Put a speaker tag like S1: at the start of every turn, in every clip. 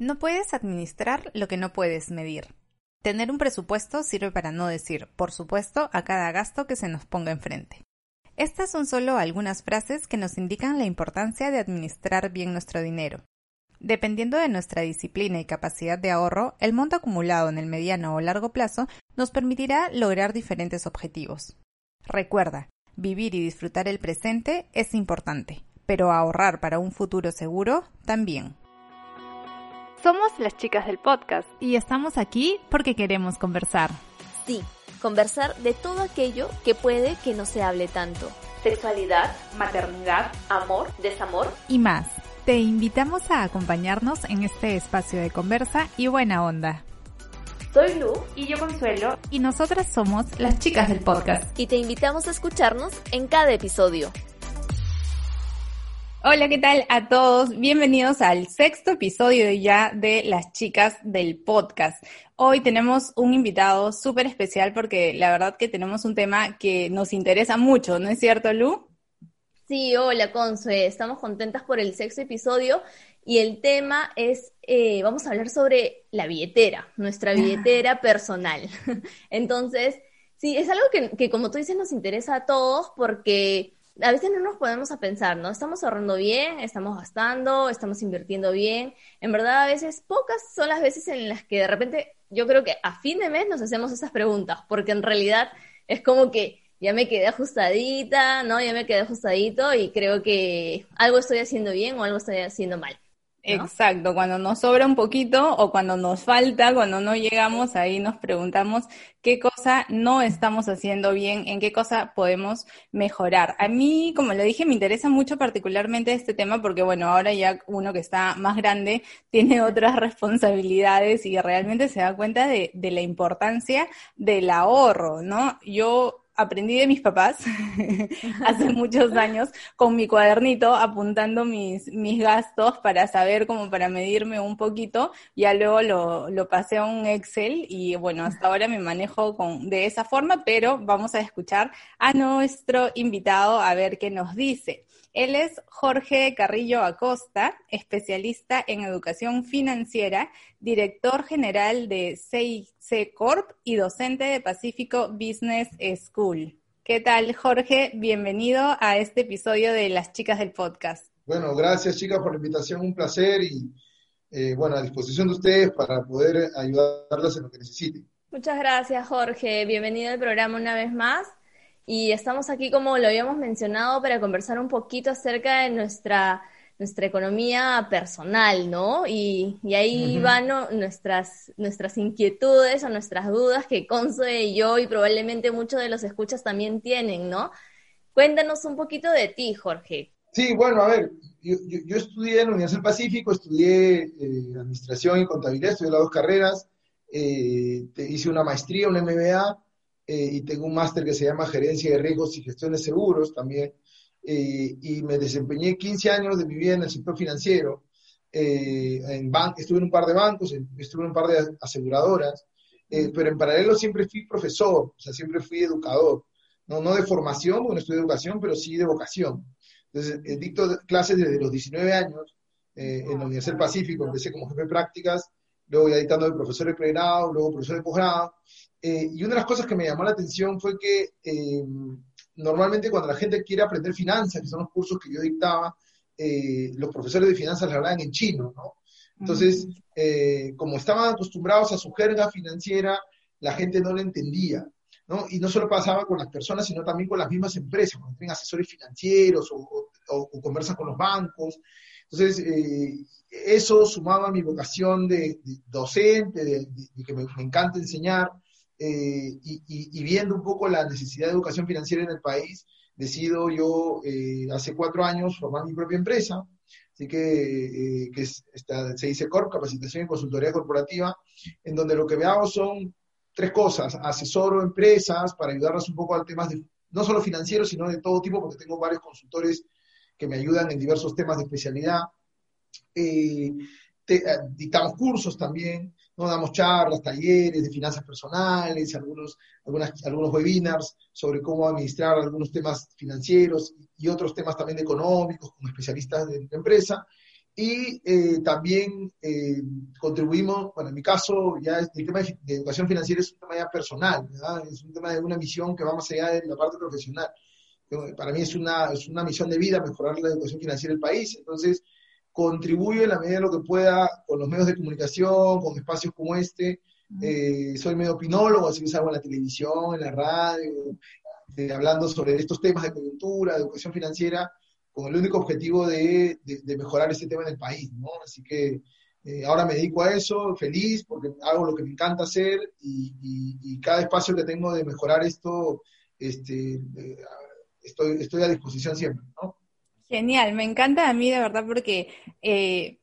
S1: No puedes administrar lo que no puedes medir. Tener un presupuesto sirve para no decir, por supuesto, a cada gasto que se nos ponga enfrente. Estas son solo algunas frases que nos indican la importancia de administrar bien nuestro dinero. Dependiendo de nuestra disciplina y capacidad de ahorro, el monto acumulado en el mediano o largo plazo nos permitirá lograr diferentes objetivos. Recuerda, vivir y disfrutar el presente es importante, pero ahorrar para un futuro seguro también. Somos las chicas del podcast y estamos aquí porque queremos conversar.
S2: Sí, conversar de todo aquello que puede que no se hable tanto.
S3: Sexualidad, maternidad, amor, desamor
S1: y más. Te invitamos a acompañarnos en este espacio de conversa y buena onda.
S3: Soy Lu y yo Consuelo
S1: y nosotras somos las chicas del podcast.
S2: Y te invitamos a escucharnos en cada episodio.
S1: Hola, ¿qué tal a todos? Bienvenidos al sexto episodio ya de Las Chicas del Podcast. Hoy tenemos un invitado súper especial porque la verdad que tenemos un tema que nos interesa mucho, ¿no es cierto, Lu?
S2: Sí, hola, Consue. Estamos contentas por el sexto episodio y el tema es, eh, vamos a hablar sobre la billetera, nuestra billetera personal. Entonces, sí, es algo que, que como tú dices nos interesa a todos porque a veces no nos podemos a pensar, ¿no? Estamos ahorrando bien, estamos gastando, estamos invirtiendo bien. En verdad, a veces, pocas son las veces en las que de repente, yo creo que a fin de mes nos hacemos esas preguntas, porque en realidad es como que ya me quedé ajustadita, ¿no? Ya me quedé ajustadito y creo que algo estoy haciendo bien o algo estoy haciendo mal.
S1: Exacto, cuando nos sobra un poquito o cuando nos falta, cuando no llegamos, ahí nos preguntamos qué cosa no estamos haciendo bien, en qué cosa podemos mejorar. A mí, como le dije, me interesa mucho particularmente este tema porque, bueno, ahora ya uno que está más grande tiene otras responsabilidades y realmente se da cuenta de, de la importancia del ahorro, ¿no? Yo aprendí de mis papás hace muchos años con mi cuadernito apuntando mis, mis gastos para saber como para medirme un poquito. Ya luego lo, lo pasé a un Excel y bueno, hasta ahora me manejo con, de esa forma, pero vamos a escuchar a nuestro invitado a ver qué nos dice. Él es Jorge Carrillo Acosta, especialista en educación financiera, director general de CIC Corp y docente de Pacífico Business School. ¿Qué tal, Jorge? Bienvenido a este episodio de Las Chicas del Podcast.
S4: Bueno, gracias, chicas, por la invitación. Un placer y, eh, bueno, a disposición de ustedes para poder ayudarlas en lo que necesiten.
S2: Muchas gracias, Jorge. Bienvenido al programa una vez más. Y estamos aquí, como lo habíamos mencionado, para conversar un poquito acerca de nuestra, nuestra economía personal, ¿no? Y, ahí van nuestras, nuestras inquietudes o nuestras dudas que Conce y yo y probablemente muchos de los escuchas también tienen, ¿no? Cuéntanos un poquito de ti, Jorge.
S4: Sí, bueno, a ver, yo, estudié en la Universidad del Pacífico, estudié eh, Administración y Contabilidad, estudié las dos carreras, eh, hice una maestría, una MBA, eh, y tengo un máster que se llama Gerencia de Riesgos y Gestión de Seguros también, eh, y me desempeñé 15 años de mi vida en el sector financiero. Eh, en estuve en un par de bancos, estuve en un par de aseguradoras, pero en paralelo siempre fui profesor, o sea, siempre fui educador. No, no de formación, porque no estudié educación, pero sí de vocación. Entonces, dicto clases desde los 19 años en la Universidad del Pacífico, empecé como jefe de prácticas, luego ya dictando de profesor de pregrado, luego profesor de posgrado, eh, y una de las cosas que me llamó la atención fue que eh, normalmente cuando la gente quiere aprender finanzas, que son los cursos que yo dictaba, eh, los profesores de finanzas le hablaban en chino, ¿no? Entonces, como estaban acostumbrados a su jerga financiera, la gente no lo entendía, ¿no? Y no solo pasaba con las personas, sino también con las mismas empresas, cuando tienen asesores financieros o, conversan con los bancos. Entonces, eso sumaba mi vocación de, docente, de, que me, encanta enseñar, eh, y, viendo un poco la necesidad de educación financiera en el país, decido yo eh, hace cuatro años formar mi propia empresa, así que, eh, que se dice CORP, Capacitación y Consultoría Corporativa, en donde lo que me hago son tres cosas, asesoro empresas para ayudarlas un poco a temas de, no solo financieros, sino de todo tipo, porque tengo varios consultores que me ayudan en diversos temas de especialidad. dictamos cursos también, ¿no? Damos charlas, talleres de finanzas personales, algunos, algunas, algunos webinars sobre cómo administrar algunos temas financieros y otros temas también económicos con especialistas de la empresa. Y eh, también eh, contribuimos, bueno, en mi caso, ya el tema de, educación financiera es un tema ya personal, ¿verdad? es un tema de una misión que va más allá de la parte profesional. Para mí es una, es una misión de vida mejorar la educación financiera del país, entonces contribuyo en la medida de lo que pueda con los medios de comunicación, con espacios como este. Eh, soy medio opinólogo, así que salgo en la televisión, en la radio, hablando sobre estos temas de coyuntura, de educación financiera, con el único objetivo de, mejorar este tema en el país, ¿no? Así que eh, ahora me dedico a eso, feliz, porque hago lo que me encanta hacer y, cada espacio que tengo de mejorar esto, este, eh, estoy, estoy a disposición siempre, ¿no?
S1: Genial, me encanta a mí de verdad porque eh,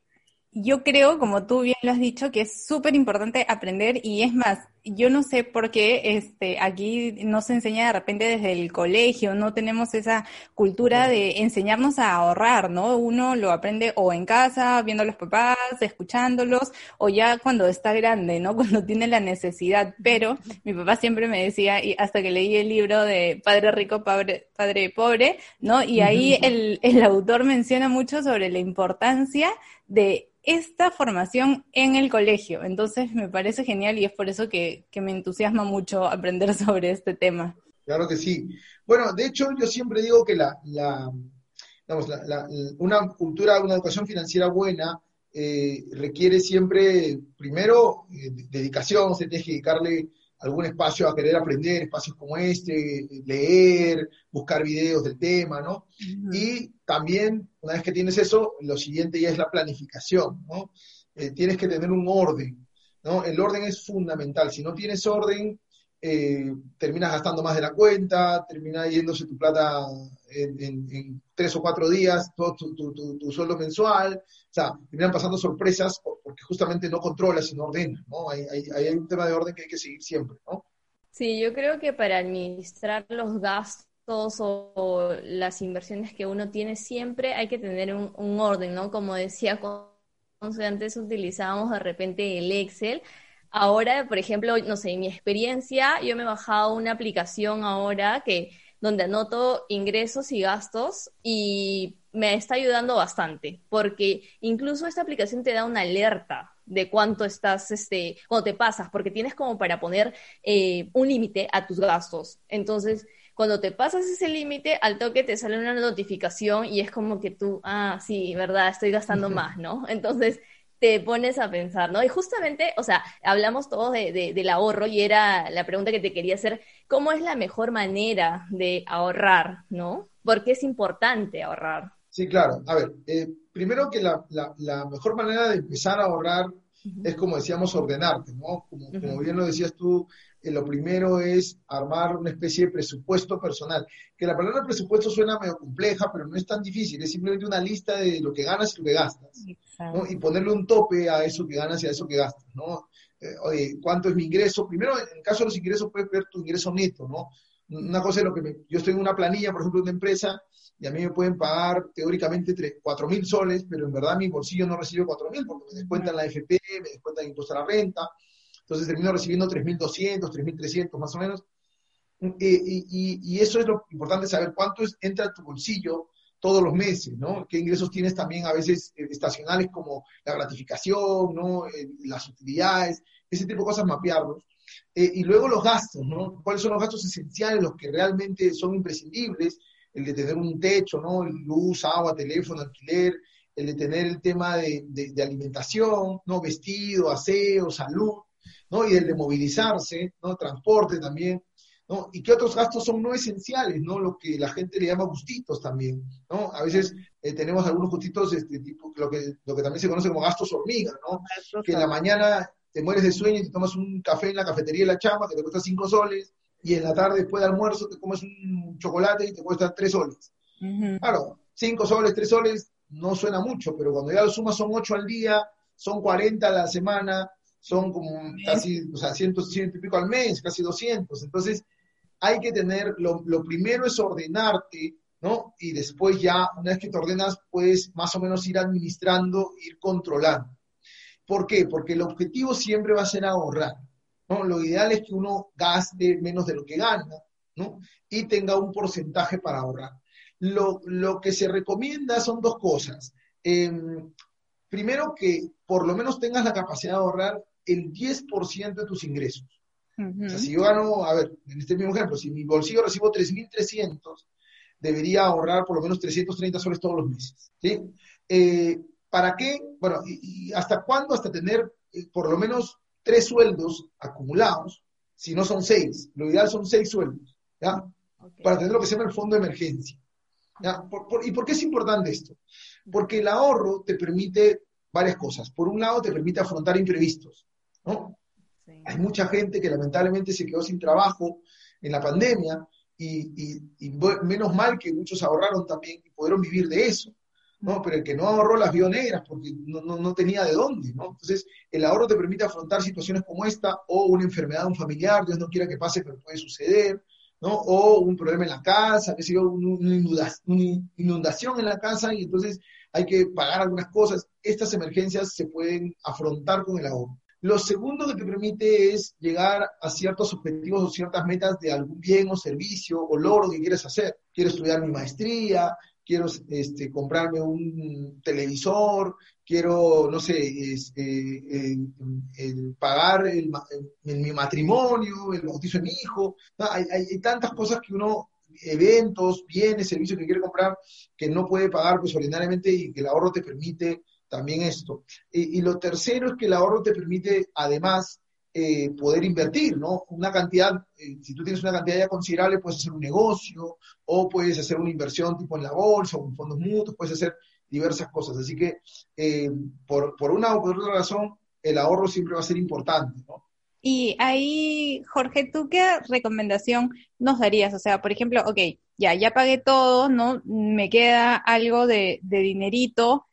S1: yo creo, como tú bien lo has dicho, que es súper importante aprender y es más, yo no sé por qué este, aquí no se enseña de repente desde el colegio, no tenemos esa cultura de enseñarnos a ahorrar, ¿no? Uno lo aprende o en casa, viendo a los papás, escuchándolos, o ya cuando está grande, ¿no? Cuando tiene la necesidad. Pero mi papá siempre me decía, y hasta que leí el libro de Padre Rico, Padre, Padre Pobre, ¿no? Y ahí el, el autor menciona mucho sobre la importancia de esta formación en el colegio. Entonces me parece genial y es por eso que, me entusiasma mucho aprender sobre este tema.
S4: Claro que sí. Bueno, de hecho yo siempre digo que la, una cultura, una educación financiera buena eh, requiere siempre, primero, eh, dedicación, se tiene que dedicarle algún espacio a querer aprender, espacios como este, leer, buscar videos del tema, ¿no? Y también, una vez que tienes eso, lo siguiente ya es la planificación, ¿no? Eh, tienes que tener un orden, ¿no? El orden es fundamental. Si no tienes orden, eh, terminas gastando más de la cuenta, termina yéndose tu plata en, tres o cuatro días, todo tu, sueldo mensual, o sea, terminan pasando sorpresas porque justamente no controlas y no ordenas, ¿no? Hay, hay, un tema de orden que hay que seguir siempre, ¿no?
S2: Sí, yo creo que para administrar los gastos o, las inversiones que uno tiene siempre hay que tener un, un orden, ¿no? Como decía, antes utilizábamos de repente el Excel, Ahora, por ejemplo, no sé, en mi experiencia, yo me he bajado una aplicación ahora que donde anoto ingresos y gastos y me está ayudando bastante, porque incluso esta aplicación te da una alerta de cuánto estás, este, cuando te pasas, porque tienes como para poner eh, un límite a tus gastos. Entonces, cuando te pasas ese límite, al toque te sale una notificación y es como que tú, ah, sí, verdad, estoy gastando más, ¿no? Entonces, te pones a pensar, ¿no? Y justamente, o sea, hablamos todos de, del ahorro y era la pregunta que te quería hacer, ¿cómo es la mejor manera de ahorrar, ¿no? Porque es importante ahorrar.
S4: Sí, claro. A ver, eh, primero que la, la, mejor manera de empezar a ahorrar es, como decíamos, ordenarte, ¿no? Como, como bien lo decías tú, lo primero es armar una especie de presupuesto personal. Que la palabra presupuesto suena medio compleja, pero no es tan difícil, es simplemente una lista de lo que ganas y lo que gastas, ¿no? Y ponerle un tope a eso que ganas y a eso que gastas, ¿no? Eh, oye, ¿cuánto es mi ingreso? Primero, en el caso de los ingresos, puedes ver tu ingreso neto, ¿no? Una cosa es lo que yo estoy en una planilla, por ejemplo, de una empresa, y a mí me pueden pagar teóricamente 4 mil soles, pero en verdad mi bolsillo no recibe 4 mil porque me descuentan la FP, me descuentan el impuesto a la renta, entonces termino recibiendo 3.200, 3.300 más o menos. Y, eso es lo importante, saber cuánto entra a tu bolsillo todos los meses, ¿no? Qué ingresos tienes también a veces eh, estacionales como la gratificación, ¿no? Eh, las utilidades, ese tipo de cosas, mapearlos. Eh, y luego los gastos, ¿no? ¿Cuáles son los gastos esenciales, los que realmente son imprescindibles? El de tener un techo, ¿no? Luz, agua, teléfono, alquiler, el de tener el tema de, de alimentación, ¿no? Vestido, aseo, salud. ¿No? Y el de movilizarse, ¿no? Transporte también, ¿no? Y qué otros gastos son no esenciales, ¿no? Lo que la gente le llama gustitos también, ¿no? A veces eh, tenemos algunos gustitos, este tipo, lo que, lo que también se conoce como gastos hormiga, ¿no? Que en la mañana te mueres de sueño y te tomas un café en la cafetería de la chama que te cuesta cinco soles, y en la tarde después de almuerzo te comes un chocolate y te cuesta tres soles. Claro, cinco soles, tres soles, no suena mucho, pero cuando ya lo sumas son ocho al día, son 40 a la semana, son como casi, o sea, ciento, ciento y pico al mes, casi 200. Entonces, hay que tener, lo, lo, primero es ordenarte, ¿no? Y después ya, una vez que te ordenas, puedes más o menos ir administrando, ir controlando. ¿Por qué? Porque el objetivo siempre va a ser ahorrar, ¿no? Lo ideal es que uno gaste menos de lo que gana, ¿no? Y tenga un porcentaje para ahorrar. Lo, lo que se recomienda son dos cosas. Eh, primero que por lo menos tengas la capacidad de ahorrar el 10% de tus ingresos. O sea, si yo gano, a ver, en este mismo ejemplo, si mi bolsillo recibo 3.300, debería ahorrar por lo menos 330 soles todos los meses. ¿sí? Eh, ¿Para qué? Bueno, y, hasta cuándo? Hasta tener eh, por lo menos tres sueldos acumulados, si no son seis. Lo ideal son seis sueldos, ¿ya? Para tener lo que se llama el fondo de emergencia. ¿ya? ¿Y por qué es importante esto? Porque el ahorro te permite varias cosas. Por un lado, te permite afrontar imprevistos, ¿no? Hay mucha gente que lamentablemente se quedó sin trabajo en la pandemia y, menos mal que muchos ahorraron también y pudieron vivir de eso. ¿no? Pero el que no ahorró las vio negras porque no, no, tenía de dónde, ¿no? Entonces, el ahorro te permite afrontar situaciones como esta, o una enfermedad de un familiar, Dios no quiera que pase, pero puede suceder, ¿no? O un problema en la casa, que sea una inundación en la casa y entonces hay que pagar algunas cosas. Estas emergencias se pueden afrontar con el ahorro. Lo segundo que te permite es llegar a ciertos objetivos o ciertas metas de algún bien o servicio o logro que quieres hacer. Quiero estudiar mi maestría, quiero este, comprarme un televisor, quiero, no sé, este, pagar el, mi matrimonio, el bautizo de mi hijo. Hay, hay, tantas cosas que uno, eventos, bienes, servicios que quiere comprar que no puede pagar pues ordinariamente y que el ahorro te permite también esto. Y, lo tercero es que el ahorro te permite, además, eh, poder invertir, ¿no? Una cantidad, eh, si tú tienes una cantidad ya considerable, puedes hacer un negocio o puedes hacer una inversión tipo en la bolsa o en fondos mutuos, puedes hacer diversas cosas. Así que, eh, por, por, una o por otra razón, el ahorro siempre va a ser importante, ¿no?
S1: Y ahí, Jorge, ¿tú qué recomendación nos darías? O sea, por ejemplo, ok, ya, ya pagué todo, ¿no? Me queda algo de, de dinerito,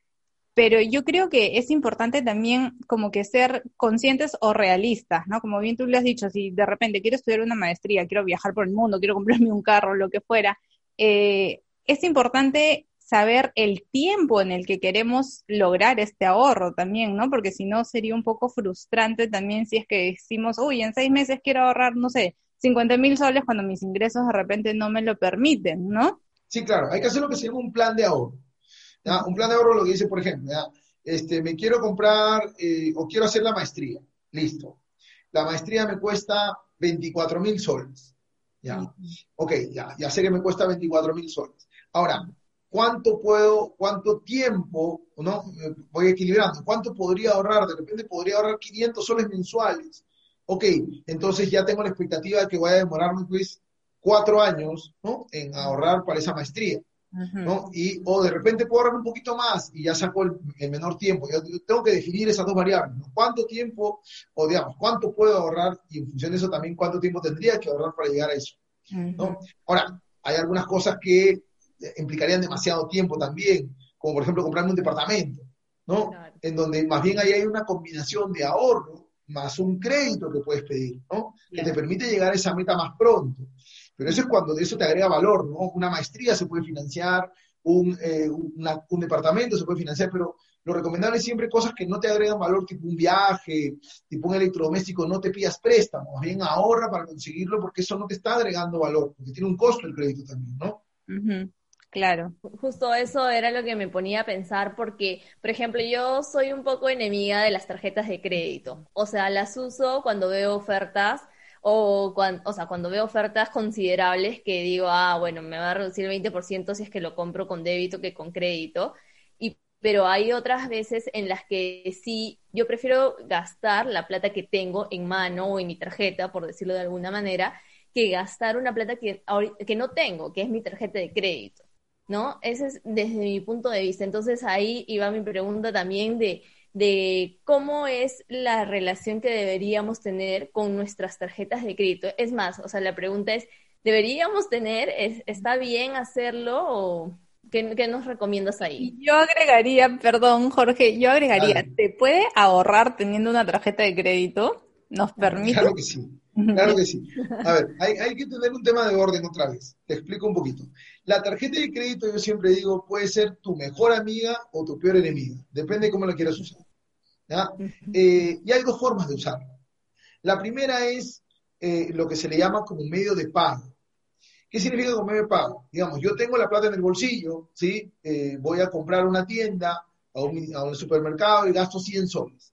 S1: pero yo creo que es importante también como que ser conscientes o realistas, ¿no? Como bien tú le has dicho, si de repente quiero estudiar una maestría, quiero viajar por el mundo, quiero comprarme un carro, lo que fuera, eh, es importante saber el tiempo en el que queremos lograr este ahorro también, ¿no? Porque si no sería un poco frustrante también si es que decimos, uy, en seis meses quiero ahorrar, no sé, 50 mil soles cuando mis ingresos de repente no me lo permiten, ¿no?
S4: Sí, claro, hay que hacer lo que se llama un plan de ahorro. Un plan de ahorro lo que dice, por ejemplo, Este, me quiero comprar eh, o quiero hacer la maestría. Listo. La maestría me cuesta 24 mil soles. ¿ya? Ok, ya, ya sé que me cuesta 24 mil soles. Ahora, ¿cuánto puedo, cuánto tiempo, no? Voy equilibrando. ¿Cuánto podría ahorrar? De repente podría ahorrar 500 soles mensuales. Ok, entonces ya tengo la expectativa de que voy a demorarme pues cuatro años, ¿no? En ahorrar para esa maestría. ¿No? Y, o de repente puedo ahorrar un poquito más y ya saco el, menor tiempo. Yo, tengo que definir esas dos variables, ¿Cuánto tiempo, o digamos, cuánto puedo ahorrar y en función de eso también cuánto tiempo tendría que ahorrar para llegar a eso, ¿no? Ahora, hay algunas cosas que implicarían demasiado tiempo también, como por ejemplo comprarme un departamento, ¿no? En donde más bien ahí hay una combinación de ahorro más un crédito que puedes pedir, ¿no? Que te permite llegar a esa meta más pronto. Pero eso es cuando de eso te agrega valor, ¿no? Una maestría se puede financiar, un, eh, un departamento se puede financiar, pero lo recomendable es siempre cosas que no te agregan valor, tipo un viaje, tipo un electrodoméstico, no te pidas préstamos, bien ahorra para conseguirlo porque eso no te está agregando valor, porque tiene un costo el crédito también, ¿no?
S1: Claro.
S2: Justo eso era lo que me ponía a pensar porque, por ejemplo, yo soy un poco enemiga de las tarjetas de crédito. O sea, las uso cuando veo ofertas o, cuando, o sea, cuando veo ofertas considerables que digo, ah, bueno, me va a reducir el 20% si es que lo compro con débito que con crédito. Y, pero hay otras veces en las que sí, yo prefiero gastar la plata que tengo en mano o en mi tarjeta, por decirlo de alguna manera, que gastar una plata que, que no tengo, que es mi tarjeta de crédito. ¿No? Ese es desde mi punto de vista. Entonces ahí iba mi pregunta también de de cómo es la relación que deberíamos tener con nuestras tarjetas de crédito. Es más, o sea, la pregunta es, ¿deberíamos tener, está bien hacerlo o qué, nos recomiendas ahí?
S1: Yo agregaría, perdón Jorge, yo agregaría, ¿te puede ahorrar teniendo una tarjeta de crédito? ¿Nos permite?
S4: Claro que sí. Claro que sí. A ver, hay, hay, que tener un tema de orden otra vez. Te explico un poquito. La tarjeta de crédito, yo siempre digo, puede ser tu mejor amiga o tu peor enemiga. Depende de cómo la quieras usar. Eh, y hay dos formas de usarla. La primera es eh, lo que se le llama como medio de pago. ¿Qué significa como medio de pago? Digamos, yo tengo la plata en el bolsillo, ¿sí? Eh, voy a comprar una tienda a un, a un supermercado y gasto 100 soles.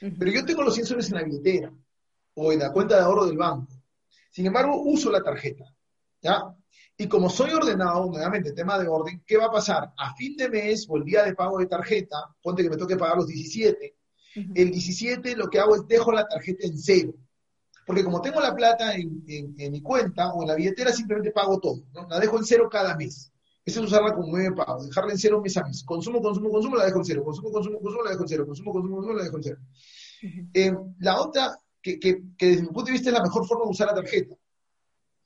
S4: Pero yo tengo los 100 soles en la billetera o en la cuenta de ahorro del banco. Sin embargo, uso la tarjeta. ¿ya? Y como soy ordenado, nuevamente, tema de orden, ¿qué va a pasar? A fin de mes o el día de pago de tarjeta, ponte que me toque pagar los 17, el 17 lo que hago es dejo la tarjeta en cero. Porque como tengo la plata en, mi cuenta o en la billetera, simplemente pago todo. ¿no? La dejo en cero cada mes. Eso es usarla como medio de pago, dejarla en cero mes a mes. Consumo, consumo, consumo, la dejo en cero. Consumo, consumo, consumo, la dejo en cero. Consumo, consumo, consumo, la dejo en cero. Eh, la otra, que, que, que, desde mi punto de vista es la mejor forma de usar la tarjeta.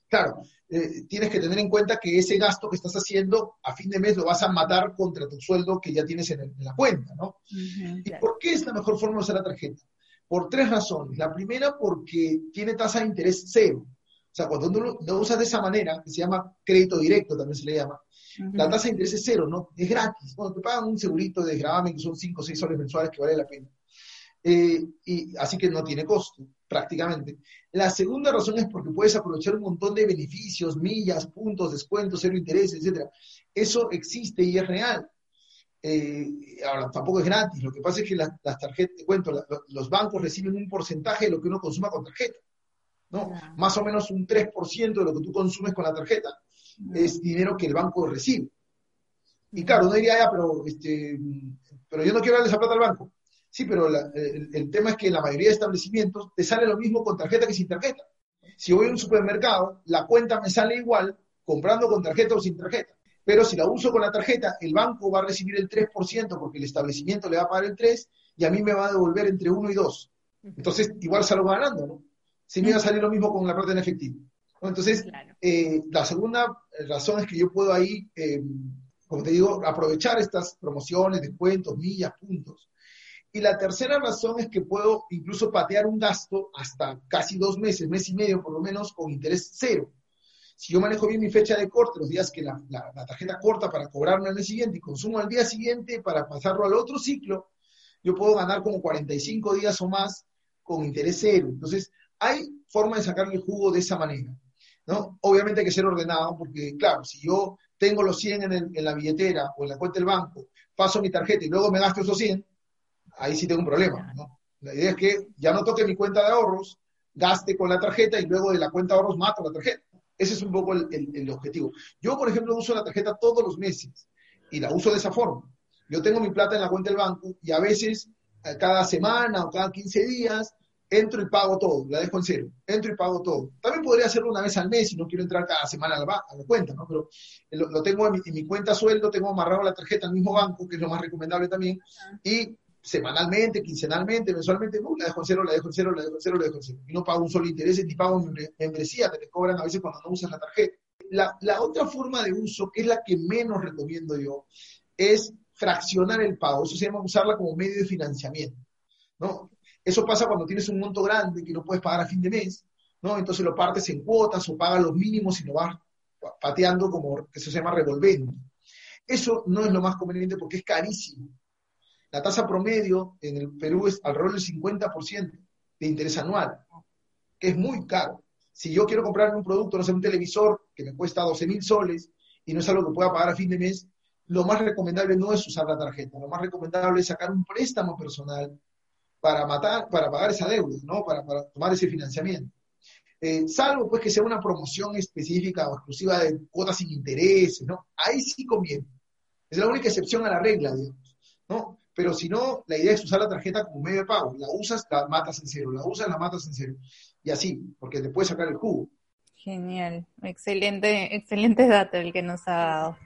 S4: Claro, eh, tienes que tener en cuenta que ese gasto que estás haciendo a fin de mes lo vas a matar contra tu sueldo que ya tienes en, en la cuenta, ¿no? ¿Y por qué es la mejor forma de usar la tarjeta? Por tres razones. La primera, porque tiene tasa de interés cero. O sea, cuando uno lo usa de esa manera, que se llama crédito directo, también se le llama, la tasa de interés es cero, ¿no? Es gratis. Bueno, te pagan un segurito de gravamen que son 5 o 6 soles mensuales que vale la pena. Eh, y, así que no tiene costo, prácticamente. La segunda razón es porque puedes aprovechar un montón de beneficios, millas, puntos, descuentos, cero interés, etc. Eso existe y es real. Eh, ahora, tampoco es gratis. Lo que pasa es que las, tarjetas, te cuento, los bancos reciben un porcentaje de lo que uno consuma con tarjeta. ¿no? Más o menos un 3% de lo que tú consumes con la tarjeta es dinero que el banco recibe. Y claro, uno diría, ya, pero, este, pero yo no quiero darle esa plata al banco. Sí, pero el, tema es que en la mayoría de establecimientos te sale lo mismo con tarjeta que sin tarjeta. Si voy a un supermercado, la cuenta me sale igual comprando con tarjeta o sin tarjeta. Pero si la uso con la tarjeta, el banco va a recibir el 3% porque el establecimiento le va a pagar el 3% y a mí me va a devolver entre 1 y 2. Entonces, igual salgo ganando, ¿no? Si me va a salir lo mismo con la plata en efectivo. Entonces, eh, la segunda razón es que yo puedo ahí, eh, como te digo, aprovechar estas promociones, descuentos, millas, puntos y la tercera razón es que puedo incluso patear un gasto hasta casi dos meses, mes y medio por lo menos, con interés cero. Si yo manejo bien mi fecha de corte, los días que la, tarjeta corta para cobrarme al mes siguiente y consumo al día siguiente para pasarlo al otro ciclo, yo puedo ganar como 45 días o más con interés cero. Entonces, hay forma de sacarle el jugo de esa manera. ¿no? Obviamente hay que ser ordenado porque, claro, si yo tengo los 100 en, en la billetera o en la cuenta del banco, paso mi tarjeta y luego me gasto esos 100, ahí sí tengo un problema. ¿no? La idea es que ya no toque mi cuenta de ahorros, gaste con la tarjeta y luego de la cuenta de ahorros mato la tarjeta. Ese es un poco el, el, objetivo. Yo, por ejemplo, uso la tarjeta todos los meses y la uso de esa forma. Yo tengo mi plata en la cuenta del banco y a veces, eh, cada semana o cada 15 días, entro y pago todo, la dejo en cero, entro y pago todo. También podría hacerlo una vez al mes si no quiero entrar cada semana a la, cuenta, ¿no? Pero lo, tengo en mi, en mi, cuenta sueldo, tengo amarrado la tarjeta al mismo banco, que es lo más recomendable también, y semanalmente, quincenalmente, mensualmente, no, la dejo en cero, la dejo en cero, la dejo en cero, la dejo en cero. Y no pago un solo interés ni pago membresía te cobran a veces cuando no usas la tarjeta. La, otra forma de uso, que es la que menos recomiendo yo, es fraccionar el pago. Eso se llama usarla como medio de financiamiento. ¿no? Eso pasa cuando tienes un monto grande que no puedes pagar a fin de mes, ¿no? Entonces lo partes en cuotas o pagas los mínimos y lo vas pateando como eso se llama revolviendo. Eso no es lo más conveniente porque es carísimo. La tasa promedio en el Perú es alrededor del 50% de interés anual, que es muy caro. Si yo quiero comprarme un producto, no sé, un televisor que me cuesta 12 mil soles y no es algo que pueda pagar a fin de mes, lo más recomendable no es usar la tarjeta, lo más recomendable es sacar un préstamo personal para matar, para pagar esa deuda, ¿no? Para, tomar ese financiamiento. Eh, salvo pues que sea una promoción específica o exclusiva de cuotas sin intereses, ¿no? Ahí sí conviene. Es la única excepción a la regla, digamos, ¿no? Pero si no, la idea es usar la tarjeta como medio de pago. La usas, la matas en cero, la usas, la matas en cero. Y así, porque te puedes sacar el jugo.
S1: Genial, excelente, excelente dato el que nos ha dado.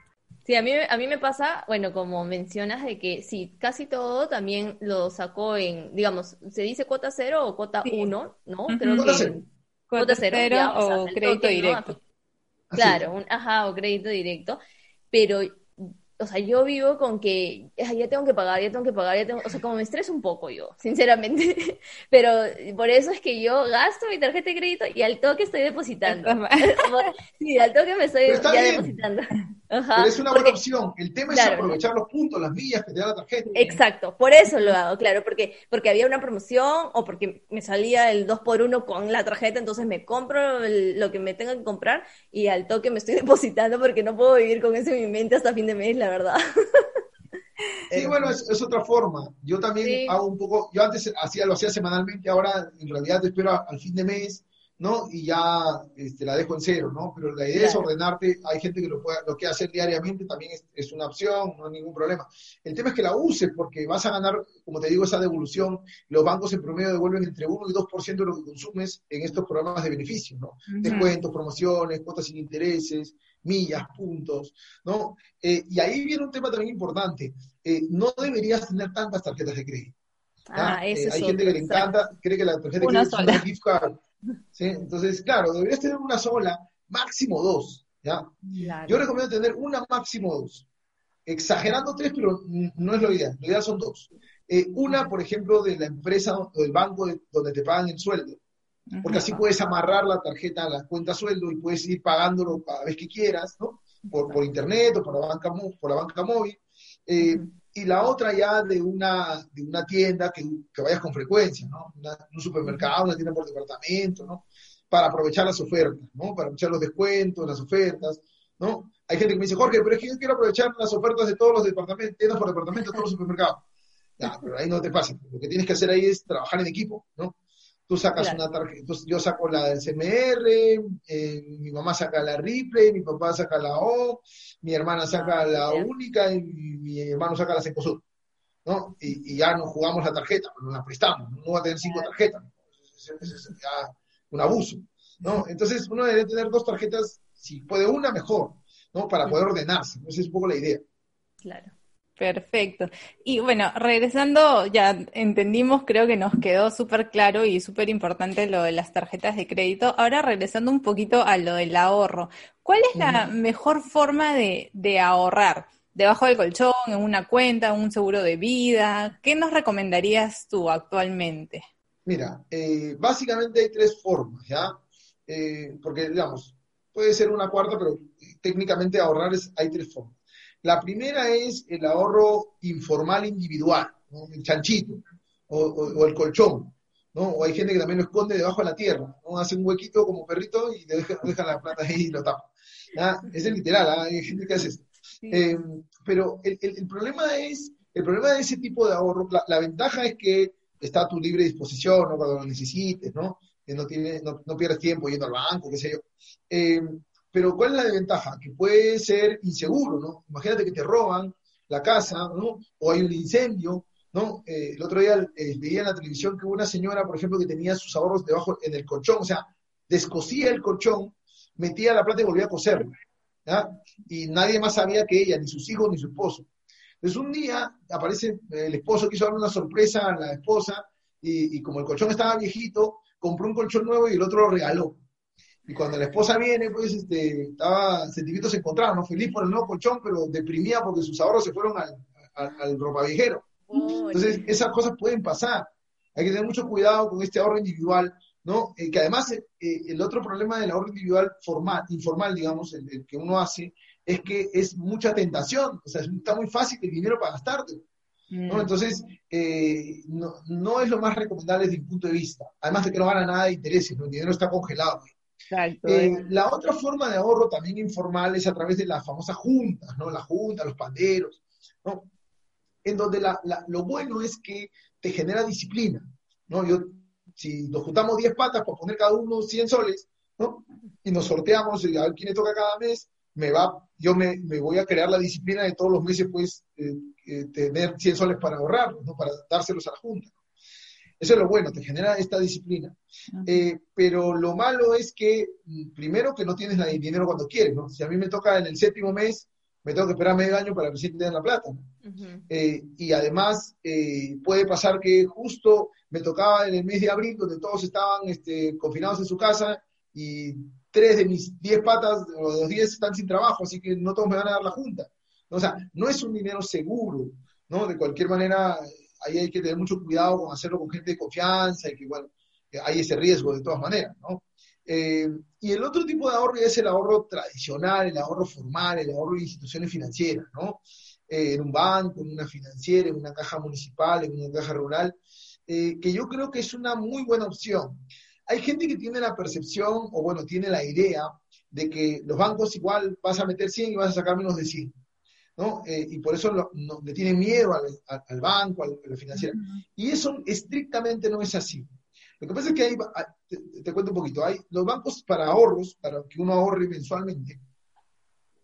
S2: Sí, a mí, a mí me pasa, bueno, como mencionas, de que sí, casi todo también lo sacó en, digamos, se dice cuota cero o cuota uno, ¿no?
S1: Creo cuota cero. Cuota cero, o crédito directo.
S2: Claro, un, ajá, o crédito directo. Pero o sea, yo vivo con que ya tengo que pagar, ya tengo que pagar, ya tengo, o sea, como me estreso un poco yo, sinceramente, pero por eso es que yo gasto mi tarjeta de crédito y al toque estoy depositando. sí, al toque me estoy ya depositando.
S4: Pero es una buena opción. El tema es aprovechar los puntos, las millas que te da la tarjeta.
S2: Exacto, por eso lo hago, claro, porque, porque había una promoción o porque me salía el 2 por 1 con la tarjeta, entonces me compro lo que me tenga que comprar y al toque me estoy depositando porque no puedo vivir con eso en mi mente hasta fin de mes, la verdad.
S4: Sí, bueno, es, otra forma. Yo también hago un poco, yo antes hacía, lo hacía semanalmente, ahora en realidad espero al fin de mes ¿no? Y ya este, la dejo en cero, ¿no? Pero la idea es ordenarte, hay gente que lo, puede, lo quiere hacer diariamente, también es, una opción, no hay ningún problema. El tema es que la uses porque vas a ganar, como te digo, esa devolución. Los bancos en promedio devuelven entre 1 y 2% de lo que consumes en estos programas de beneficio, ¿no? Descuentos, promociones, cuotas sin intereses, millas, puntos, ¿no? Eh, y ahí viene un tema también importante. Eh, no deberías tener tantas tarjetas de crédito.
S2: Ah, eh,
S4: hay gente que le encanta, cree que la tarjeta de crédito es una gift card. ¿sí? Entonces, claro, deberías tener una sola, máximo dos, ¿ya? Yo recomiendo tener una, máximo dos. Exagerando tres, pero no es lo ideal, lo ideal son dos. Eh, una, por ejemplo, de la empresa o del banco donde te pagan el sueldo, porque así puedes amarrar la tarjeta a la cuenta sueldo y puedes ir pagándolo cada vez que quieras, ¿no? Por, por internet o por la banca, por la banca móvil. Eh, y la otra ya de una, de una tienda que, que vayas con frecuencia, ¿no? un supermercado, una tienda por departamento, ¿no? Para aprovechar las ofertas, ¿no? Para aprovechar los descuentos, las ofertas, ¿no? Hay gente que me dice, Jorge, pero es que yo quiero aprovechar las ofertas de todos los departamentos, tiendas por departamento, todos los supermercados. Ya, pero ahí no te pasa. Lo que tienes que hacer ahí es trabajar en equipo, ¿no? Tú sacas una tarjeta, entonces yo saco la del CMR, eh, mi mamá saca la Ripley, mi papá saca la O, mi hermana saca ah, la única y mi, hermano saca la Cencosud, ¿no? Y, ya nos jugamos la tarjeta, nos la prestamos, no va a tener cinco tarjetas, es, ya un abuso, ¿no? Entonces uno debe tener dos tarjetas, si puede una, mejor, ¿no? Para poder ordenarse, esa es un poco la idea.
S2: Claro.
S1: Perfecto. Y bueno, regresando, ya entendimos, creo que nos quedó súper claro y súper importante lo de las tarjetas de crédito. Ahora regresando un poquito a lo del ahorro, ¿cuál es la mejor forma de, ahorrar? ¿Debajo del colchón, en una cuenta, un seguro de vida? ¿Qué nos recomendarías tú actualmente?
S4: Mira, eh, básicamente hay tres formas, ¿ya? Eh, porque, digamos, puede ser una cuarta, pero técnicamente ahorrar es, hay tres formas. La primera es el ahorro informal individual, el chanchito o, el colchón. ¿no? O hay gente que también lo esconde debajo de la tierra, ¿no? hace un huequito como perrito y deja, deja la plata ahí y lo tapa. Es literal, ¿ah? hay gente que hace eso. Eh, pero el, el, problema es, el problema de ese tipo de ahorro, la, ventaja es que está a tu libre disposición, ¿no? cuando lo necesites, ¿no? Que no, tiene, no, no pierdes tiempo yendo al banco, qué sé yo. Eh, pero ¿cuál es la desventaja? Que puede ser inseguro, ¿no? Imagínate que te roban la casa, ¿no? O hay un incendio, ¿no? Eh, el otro día eh, veía en la televisión que una señora, por ejemplo, que tenía sus ahorros debajo en el colchón, o sea, descosía el colchón, metía la plata y volvía a coserla, ¿ya? Y nadie más sabía que ella, ni sus hijos, ni su esposo. Entonces un día aparece el esposo, quiso darle una sorpresa a la esposa, y, y como el colchón estaba viejito, compró un colchón nuevo y el otro lo regaló. Y cuando la esposa viene, pues este, estaba sentimientos encontrados, ¿no? Feliz por el nuevo colchón, pero deprimida porque sus ahorros se fueron al, al, ropa viejero. Entonces, esas cosas pueden pasar. Hay que tener mucho cuidado con este ahorro individual, ¿no? Eh, que además, eh, el otro problema del ahorro individual formal, informal, digamos, el, que uno hace, es que es mucha tentación. O sea, está muy fácil el dinero para gastarte. ¿no? Mm. Entonces, eh, no, no, es lo más recomendable desde mi punto de vista. Además de que no gana nada de intereses, ¿no? el dinero está congelado. Eh, la otra forma de ahorro también informal es a través de las famosas juntas, ¿no? La junta, los panderos, ¿no? En donde lo bueno es que te genera disciplina, ¿no? Yo, si nos juntamos 10 patas para poner cada uno 100 soles, ¿no? Y nos sorteamos y a ver quién le toca cada mes, me va, yo me, voy a crear la disciplina de todos los meses, pues, eh, eh, tener 100 soles para ahorrar, ¿no? Para dárselos a la junta. Eso es lo bueno, te genera esta disciplina. Eh, pero lo malo es que, mm, primero, que no tienes el dinero cuando quieres, ¿no? Si a mí me toca en el séptimo mes, me tengo que esperar medio año para recién tener la plata. Eh, y además, eh, puede pasar que justo me tocaba en el mes de abril, donde todos estaban este, confinados en su casa, y tres de mis diez patas, o de los diez, están sin trabajo, así que no todos me van a dar la junta. O sea, no es un dinero seguro, ¿no? De cualquier manera, ahí hay que tener mucho cuidado con hacerlo con gente de confianza y que, bueno, hay ese riesgo de todas maneras, ¿no? Eh, y el otro tipo de ahorro es el ahorro tradicional, el ahorro formal, el ahorro de instituciones financieras, ¿no? Eh, en un banco, en una financiera, en una caja municipal, en una caja rural, eh, que yo creo que es una muy buena opción. Hay gente que tiene la percepción, o bueno, tiene la idea de que los bancos igual vas a meter 100 y vas a sacar menos de 100. ¿No? Eh, y por eso lo- no- le tienen miedo al, al- al banco, al- a la financiera. Y eso estrictamente no es así. Lo que pasa es que hay, hay- te, te cuento un poquito, hay los bancos para ahorros, para que uno ahorre mensualmente,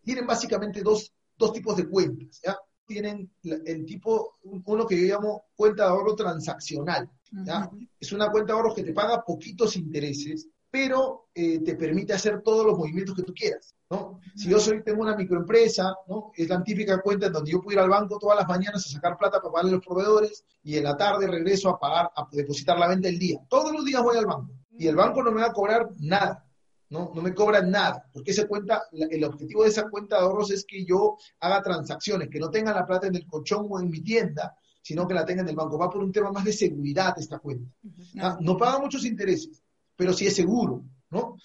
S4: tienen básicamente dos, dos tipos de cuentas, ¿ya? Tienen el tipo, uno que yo llamo cuenta de ahorro transaccional, ¿ya? Es una cuenta de ahorros que te paga poquitos intereses, pero eh, te permite hacer todos los movimientos que tú quieras, ¿no? Si yo soy, tengo una microempresa, ¿no? Es la típica cuenta en donde yo puedo ir al banco todas las mañanas a sacar plata para pagarle a los proveedores y en la tarde regreso a pagar, a depositar la venta del día. Todos los días voy al banco y el banco no me va a cobrar nada. No, no me cobran nada, porque esa cuenta, el objetivo de esa cuenta de ahorros es que yo haga transacciones, que no tenga la plata en el colchón o en mi tienda, sino que la tenga en el banco. Va por un tema más de seguridad esta cuenta. Ah, No paga muchos intereses, pero sí es seguro, ¿no?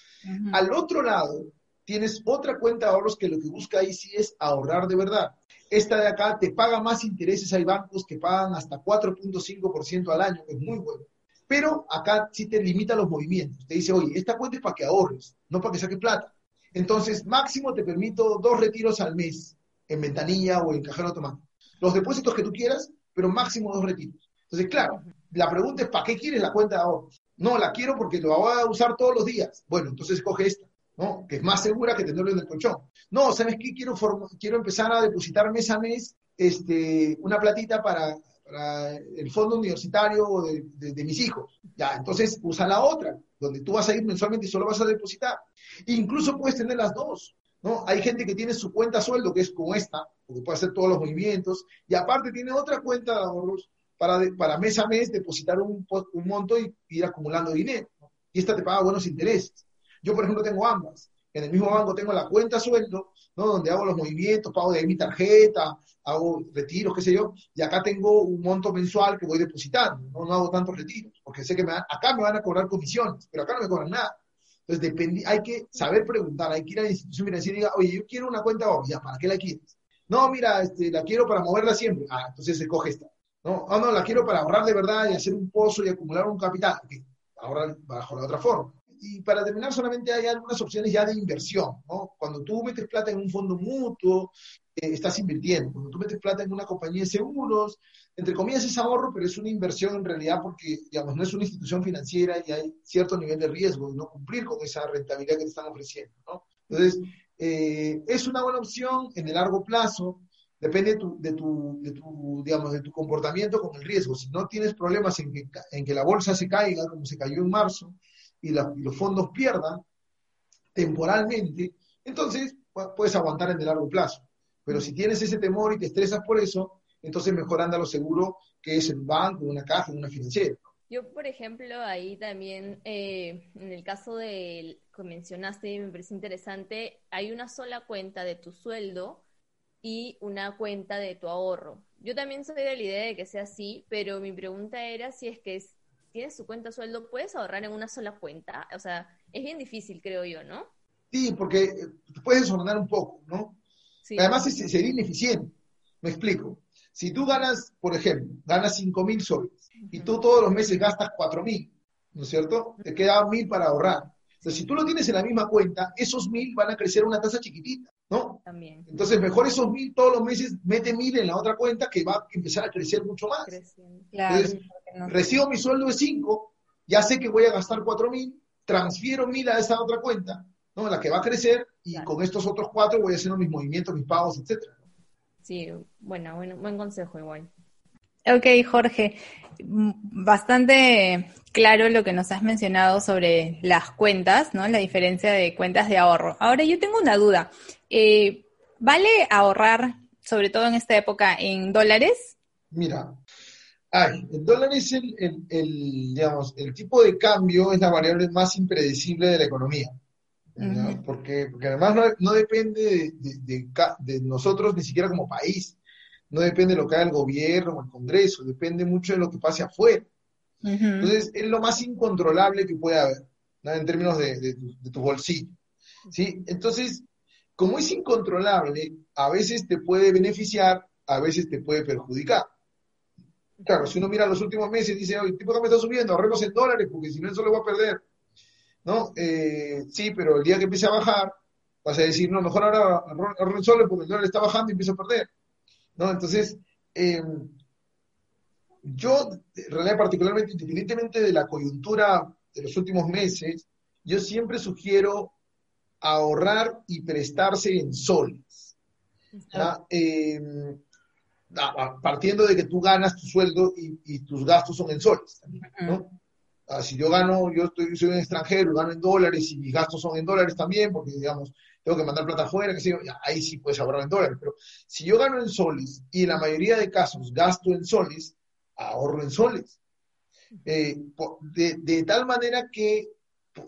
S4: Al otro lado, tienes otra cuenta de ahorros que lo que busca ahí sí es ahorrar de verdad. Esta de acá te paga más intereses, hay bancos que pagan hasta 4.5% al año, que es muy bueno. Pero acá sí te limita los movimientos. Te dice, oye, esta cuenta es para que ahorres, no para que saques plata. Entonces, máximo te permito dos retiros al mes en ventanilla o en cajero automático. Los depósitos que tú quieras, pero máximo dos retiros. Entonces, claro, la pregunta es, ¿para qué quieres la cuenta de ahorros? No, la quiero porque lo voy a usar todos los días. Bueno, entonces coge esta, ¿no? Que es más segura que tenerlo en el colchón. No, ¿sabes qué? Quiero, quiero empezar a depositar mes a mes este, una platita para, el fondo universitario de, mis hijos. Ya, entonces usa la otra, donde tú vas a ir mensualmente y solo vas a depositar. Incluso puedes tener las dos. ¿no? Hay gente que tiene su cuenta sueldo, que es como esta, porque puede hacer todos los movimientos, y aparte tiene otra cuenta de ahorros para, de- para mes a mes depositar un, un monto y ir acumulando dinero. Y esta te paga buenos intereses. Yo, por ejemplo, tengo ambas. En el mismo banco tengo la cuenta sueldo, ¿no? donde hago los movimientos, pago de mi tarjeta, hago retiros, qué sé yo, y acá tengo un monto mensual que voy depositando, no, no hago tantos retiros, porque sé que me acá me van a cobrar comisiones, pero acá no me cobran nada. Entonces, depende, hay que saber preguntar, hay que ir a la institución financiera y diga, oye, yo quiero una cuenta ya, ¿para qué la quieres? No, mira, este, la quiero para moverla siempre. Ah, entonces se coge esta. No, ah, no, la quiero para ahorrar de verdad y hacer un pozo y acumular un capital. Ok, ahorrar bajo la otra forma. Y para terminar, solamente hay algunas opciones ya de inversión, ¿no? Cuando tú metes plata en un fondo mutuo, eh, estás invirtiendo. Cuando tú metes plata en una compañía de seguros, entre comillas es ahorro, pero es una inversión en realidad porque, digamos, no es una institución financiera y hay cierto nivel de riesgo de no cumplir con esa rentabilidad que te están ofreciendo, ¿no? Entonces, eh, es una buena opción en el largo plazo, depende de tu, de tu, de tu, digamos, de tu comportamiento con el riesgo. Si no tienes problemas en que, en que la bolsa se caiga, como se cayó en marzo, y, la- y los fondos pierdan temporalmente, entonces pu- puedes aguantar en el largo plazo. Pero si tienes ese temor y te estresas por eso, entonces mejor anda lo seguro que es un banco, una caja, una financiera.
S2: Yo, por ejemplo, ahí también, eh, en el caso del que mencionaste, me parece interesante, hay una sola cuenta de tu sueldo y una cuenta de tu ahorro. Yo también soy de la idea de que sea así, pero mi pregunta era si es que es- tienes tu cuenta sueldo, ¿puedes ahorrar en una sola cuenta? O sea, es bien difícil, creo yo, ¿no?
S4: Sí, porque eh, puedes desordenar un poco, ¿no?
S2: Sí.
S4: Además, sería ineficiente. Me explico. Si tú ganas, por ejemplo, ganas 5 mil soles y tú todos los meses gastas 4 mil, ¿no es cierto? Te queda mil para ahorrar. Entonces, si tú lo tienes en la misma cuenta, esos mil van a crecer a una tasa chiquitita, ¿no?
S2: También
S4: Entonces, mejor esos mil todos los meses, mete mil en la otra cuenta que va a empezar a crecer mucho más.
S2: creciendo.
S1: Claro,
S4: Entonces,
S1: porque no-
S4: Recibo mi sueldo de 5, ya sé que voy a gastar 4 mil, transfiero mil a esa otra cuenta, ¿no? La que va a crecer, y
S2: Claro.
S4: con estos otros 4 voy haciendo mis movimientos, mis pagos, etcétera.
S2: Sí, bueno, bueno, buen consejo igual.
S1: Ok, Jorge, bastante claro lo que nos has mencionado sobre las cuentas, ¿no? La diferencia de cuentas de ahorro. Ahora yo tengo una duda. Eh, ¿Vale ahorrar, sobre todo en esta época, en dólares?
S4: Mira, ay, el dólar es el, el- el, digamos, el tipo de cambio es la variable más impredecible de la economía. Porque, porque además no, no depende de, de- de ca- de nosotros ni siquiera como país. No depende de lo que haga el gobierno o el Congreso, depende mucho de lo que pase afuera. Entonces, es lo más incontrolable que puede haber, ¿no? En términos de, de tu, de tu bolsillo. ¿sí? Entonces, como es incontrolable, a veces te puede beneficiar, a veces te puede perjudicar. Claro, si uno mira los últimos meses y dice, oye, el tipo que me está subiendo, ahorremos en dólares, porque si no, eso lo voy a perder. ¿No? Eh, sí, pero el día que empiece a bajar, vas a decir, no, mejor ahora ahorro en soles porque el dólar está bajando y empiezo a perder. ¿No? Entonces, em, yo, en realidad, particularmente, independientemente de la coyuntura de los últimos meses, yo siempre sugiero ahorrar y prestarse en soles. Em, partiendo de que tú ganas tu sueldo y, tus gastos son en soles. ¿no? Ah, si yo gano, yo estoy, soy un extranjero, gano en dólares y mis gastos son en dólares también, porque digamos, tengo que mandar plata afuera, que sé ahí sí puedes ahorrar en dólares. Pero si yo gano en soles y en la mayoría de casos gasto en soles, ahorro en soles. Eh, de, tal manera que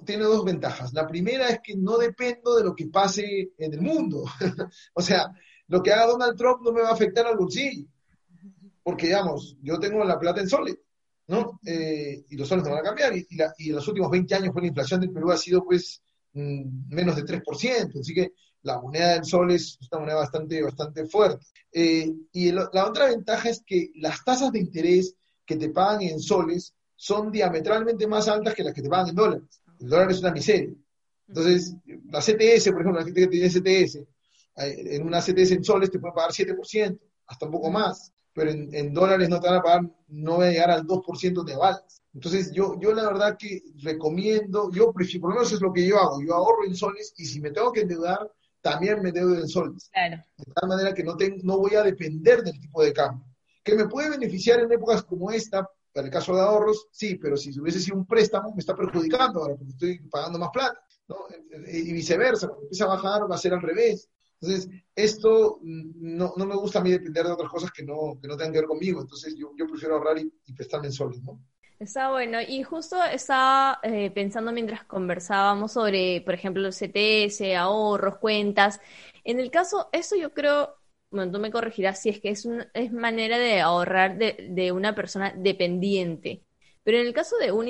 S4: tiene dos ventajas. La primera es que no dependo de lo que pase en el mundo. o sea, lo que haga Donald Trump no me va a afectar al bolsillo. Porque, digamos, yo tengo la plata en soles. ¿no? Eh, y los soles no van a cambiar. Y, en los últimos 20 años, pues, la inflación del Perú ha sido, pues, menos de 3%. Así que la moneda del sol es una moneda bastante, bastante fuerte. Eh, y la otra ventaja es que las tasas de interés que te pagan en soles son diametralmente más altas que las que te pagan en dólares. El dólar es una miseria. Entonces, la CTS, por ejemplo, la gente que tiene CTS, eh, en una CTS en soles te puede pagar 7%, hasta un poco más pero en, dólares no te van a pagar, no va a llegar al 2% de avales. Entonces, yo, yo la verdad que recomiendo, yo prefiero, por lo menos es lo que yo hago, yo ahorro en soles y si me tengo que endeudar, también me endeudo en soles.
S1: Claro.
S4: De tal manera que no, tengo, no voy a depender del tipo de cambio. Que me puede beneficiar en épocas como esta, para el caso de ahorros, sí, pero si hubiese sido un préstamo, me está perjudicando ahora porque estoy pagando más plata. ¿no? Y viceversa, cuando empieza a bajar va a ser al revés. Entonces, esto no, no, me gusta a mí depender de otras cosas que no, que no tengan que ver conmigo. Entonces, yo, yo prefiero ahorrar y, y prestarme en soles, ¿no?
S2: Está bueno. Y justo estaba eh, pensando mientras conversábamos sobre, por ejemplo, CTS, ahorros, cuentas. En el caso, eso yo creo, bueno, tú me corregirás si es que es, un, es manera de ahorrar de, de una persona dependiente. Pero en el caso de un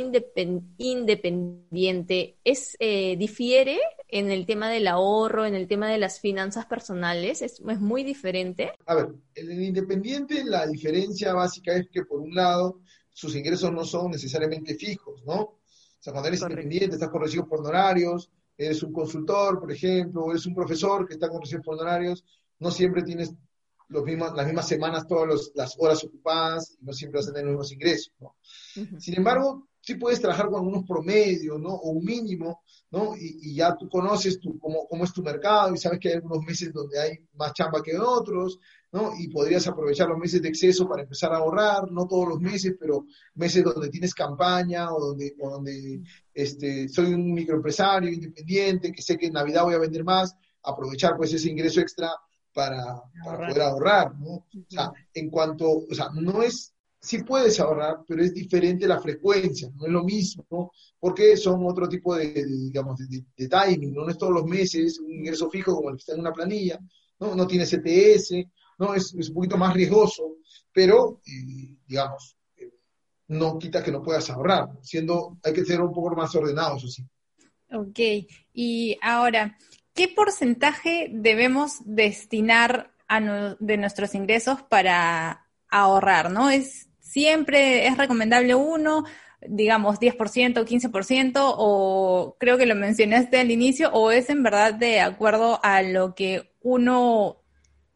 S2: independiente, ¿es, eh, ¿difiere en el tema del ahorro, en el tema de las finanzas personales? ¿Es, ¿Es, muy diferente?
S4: A ver, en el independiente la diferencia básica es que por un lado sus ingresos no son necesariamente fijos, ¿no? O sea, cuando eres independiente estás con recibos por honorarios, eres un consultor, por ejemplo, o eres un profesor que está con recibos por honorarios, no siempre tienes los mismos, las mismas semanas, todas las horas ocupadas, y no siempre vas a tener los mismos ingresos. ¿no? Sin embargo, sí puedes trabajar con algunos promedios, ¿no? O un mínimo, ¿no? Y, ya tú conoces tu, cómo, cómo, es tu mercado y sabes que hay algunos meses donde hay más chamba que otros, ¿no? Y podrías aprovechar los meses de exceso para empezar a ahorrar, no todos los meses, pero meses donde tienes campaña o donde, o donde este, soy un microempresario independiente, que sé que en Navidad voy a vender más, aprovechar pues ese ingreso extra para, poder ahorrar, ¿no? O sea, en cuanto, o sea, no es, sí puedes ahorrar, pero es diferente la frecuencia, no es lo mismo, porque son otro tipo de, digamos, de, timing, ¿no? es todos los meses un ingreso fijo como el que está en una planilla, ¿no? No tiene CTS, ¿no? Es, un poquito más riesgoso, pero, eh, digamos, eh, no quita que no puedas ahorrar, siendo, hay que ser un poco más ordenados, sí.
S1: Ok, y ahora, ¿qué porcentaje debemos destinar de nuestros ingresos para ahorrar? ¿No? ¿Es siempre es recomendable uno, digamos 10%, 15%, o creo que lo mencionaste al inicio, o es en verdad de acuerdo a lo que uno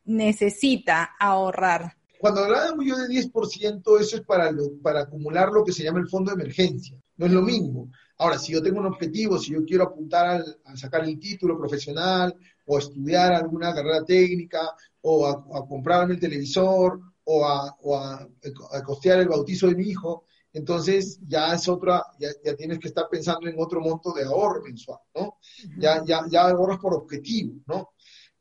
S1: necesita ahorrar?
S4: Cuando hablamos yo de 10%, eso es para, para acumular lo que se llama el fondo de emergencia. No es lo mínimo. Ahora, si yo tengo un objetivo, si yo quiero apuntar a sacar el título profesional o estudiar alguna carrera técnica o a, comprarme el televisor o, a, costear el bautizo de mi hijo, entonces ya es otra, ya, tienes que estar pensando en otro monto de ahorro mensual, ¿no? Ya, ya, ya ahorras por objetivo, ¿no?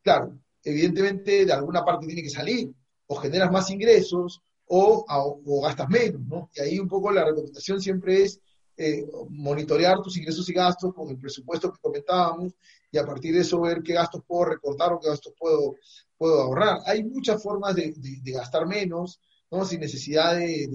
S4: Claro, evidentemente de alguna parte tiene que salir, o generas más ingresos o, o gastas menos, ¿no? Y ahí un poco la recomendación siempre es eh, monitorear tus ingresos y gastos con el presupuesto que comentábamos y a partir de eso ver qué gastos puedo recortar o qué gastos puedo, puedo ahorrar. Hay muchas formas de, gastar menos, ¿no? sin necesidad de,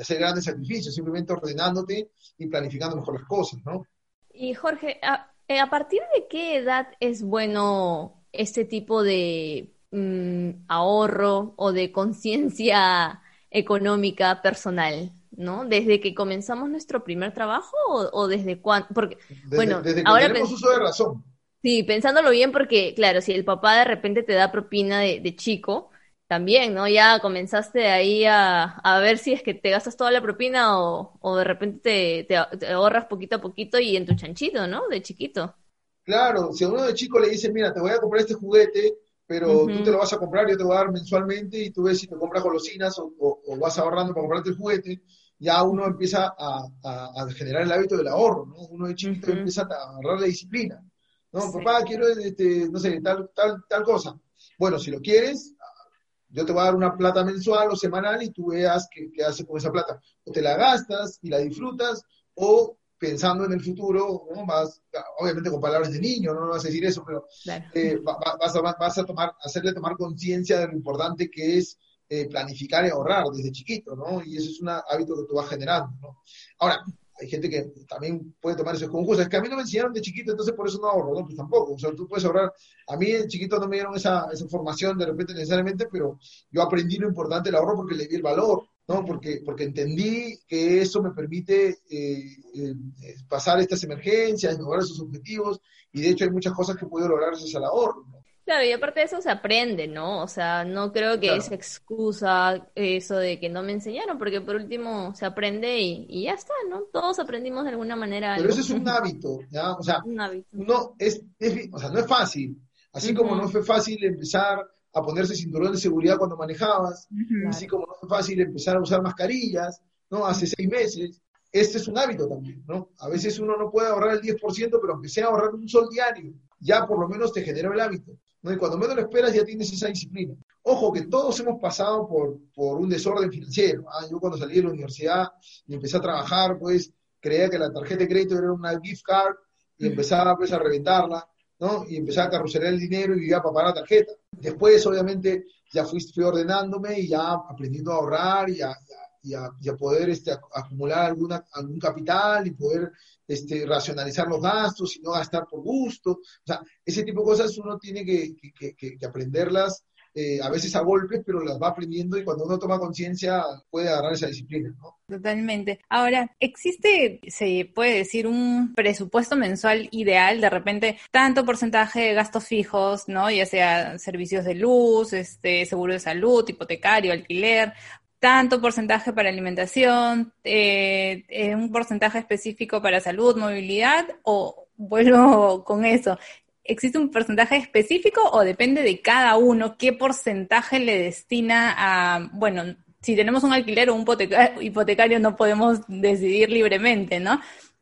S4: hacer grandes sacrificios, simplemente ordenándote y planificando mejor las cosas. ¿no?
S2: Y Jorge, ¿a, eh, partir de qué edad es bueno este tipo de mm, ahorro o de conciencia económica personal? ¿No? Desde que comenzamos nuestro primer trabajo o, desde cuándo, porque, bueno,
S4: desde que ahora tenemos uso de razón.
S2: Sí, pensándolo bien, porque claro, si el papá de repente te da propina de, de chico, también, ¿no? Ya comenzaste ahí a, a, ver si es que te gastas toda la propina o, o de repente te, te, ahorras poquito a poquito y en tu chanchito, ¿no? De chiquito.
S4: Claro, si a uno de chico le dice, mira, te voy a comprar este juguete, pero uh -huh. tú te lo vas a comprar, yo te voy a dar mensualmente y tú ves si te compras golosinas o, o, o vas ahorrando para comprarte el juguete, ya uno empieza a, a, a, generar el hábito del ahorro, ¿no? Uno de chiquito uh -huh. empieza a agarrar la disciplina. No, sí. papá, quiero, este, no sé, tal, tal, tal cosa. Bueno, si lo quieres, yo te voy a dar una plata mensual o semanal y tú veas qué, qué haces con esa plata. O te la gastas y la disfrutas, o pensando en el futuro, ¿no? vas, obviamente con palabras de niño, no, no vas a decir eso, pero claro. eh, vas, a, vas a tomar, hacerle tomar conciencia de lo importante que es eh, planificar y ahorrar desde chiquito, ¿no? Y eso es un hábito que tú vas generando, ¿no? Ahora, hay gente que también puede tomar esos concursos. Es que a mí no me enseñaron de chiquito, entonces por eso no ahorro, ¿no? Pues tampoco. O sea, tú puedes ahorrar. A mí de chiquito no me dieron esa, esa formación de repente necesariamente, pero yo aprendí lo importante del ahorro porque le di el valor, ¿no? Porque, porque entendí que eso me permite eh, eh, pasar estas emergencias, lograr esos objetivos, y de hecho hay muchas cosas que puedo lograr gracias al ahorro, ¿no?
S2: Claro, y aparte de eso se aprende, ¿no? O sea, no creo que claro. es excusa eso de que no me enseñaron, porque por último se aprende y, y ya está, ¿no? Todos aprendimos de alguna manera.
S4: Pero algo. eso es un hábito, ¿ya? O sea, No, es, es, o sea, no es fácil. Así uh -huh. como no fue fácil empezar a ponerse cinturón de seguridad cuando manejabas, uh -huh. así como no fue fácil empezar a usar mascarillas, ¿no? Hace seis meses. Este es un hábito también, ¿no? A veces uno no puede ahorrar el 10%, pero aunque sea ahorrar un sol diario, ya por lo menos te generó el hábito. ¿No? Y cuando menos lo esperas ya tienes esa disciplina. Ojo, que todos hemos pasado por, por un desorden financiero. ¿ah? Yo cuando salí de la universidad y empecé a trabajar, pues creía que la tarjeta de crédito era una gift card y empezaba pues a reventarla, ¿no? Y empezaba a carruselar el dinero y vivía para pagar la tarjeta. Después, obviamente, ya fui, fui ordenándome y ya aprendiendo a ahorrar y a, y a, y a poder este, acumular alguna, algún capital y poder este, racionalizar los gastos y no gastar por gusto. O sea, ese tipo de cosas uno tiene que, que, que, que aprenderlas eh, a veces a golpes, pero las va aprendiendo y cuando uno toma conciencia puede agarrar esa disciplina, ¿no?
S1: Totalmente. Ahora, ¿existe, se puede decir, un presupuesto mensual ideal? De repente, tanto porcentaje de gastos fijos, ¿no? Ya sea servicios de luz, este, seguro de salud, hipotecario, alquiler, tanto porcentaje para alimentación, eh, eh, un porcentaje específico para salud, movilidad, o vuelvo con eso. ¿Existe un porcentaje específico o depende de cada uno qué porcentaje le destina a, bueno, si tenemos un alquiler o un hipotecario no podemos decidir libremente, ¿no?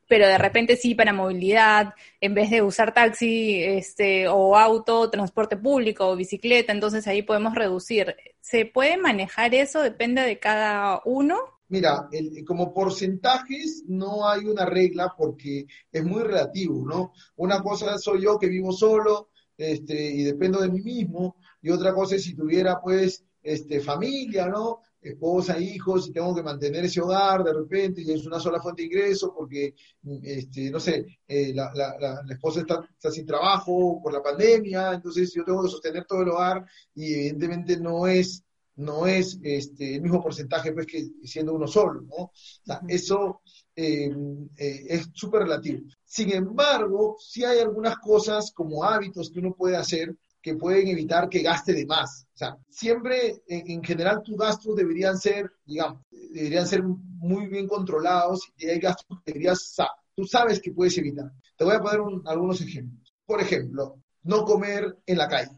S1: Pero de repente sí para movilidad, en vez de usar taxi este, o auto, transporte público o bicicleta, entonces ahí podemos reducir. ¿Se puede manejar eso? ¿Depende de cada uno?
S4: Mira, el, como porcentajes no hay una regla porque es muy relativo, ¿no? Una cosa soy yo que vivo solo este, y dependo de mí mismo, y otra cosa es si tuviera pues este, familia, ¿no? Esposa, hijos, y tengo que mantener ese hogar de repente, y es una sola fuente de ingreso, porque, este, no sé, eh, la, la, la, la, esposa está, está, sin trabajo por la pandemia, entonces yo tengo que sostener todo el hogar, y evidentemente no es, no es este, el mismo porcentaje pues, que siendo uno solo, ¿no? O sea, eso eh, eh, es súper relativo. Sin embargo, sí hay algunas cosas como hábitos que uno puede hacer que pueden evitar que gaste de más. O sea, siempre, en, en, general, tus gastos deberían ser, digamos, deberían ser muy bien controlados y hay gastos que deberías, tú sabes que puedes evitar. Te voy a poner un, algunos ejemplos. Por ejemplo, no comer en la calle,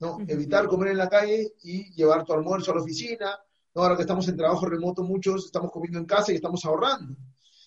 S4: ¿no? Evitar comer en la calle y llevar tu almuerzo a la oficina. ¿no? Ahora que estamos en trabajo remoto, muchos estamos comiendo en casa y estamos ahorrando,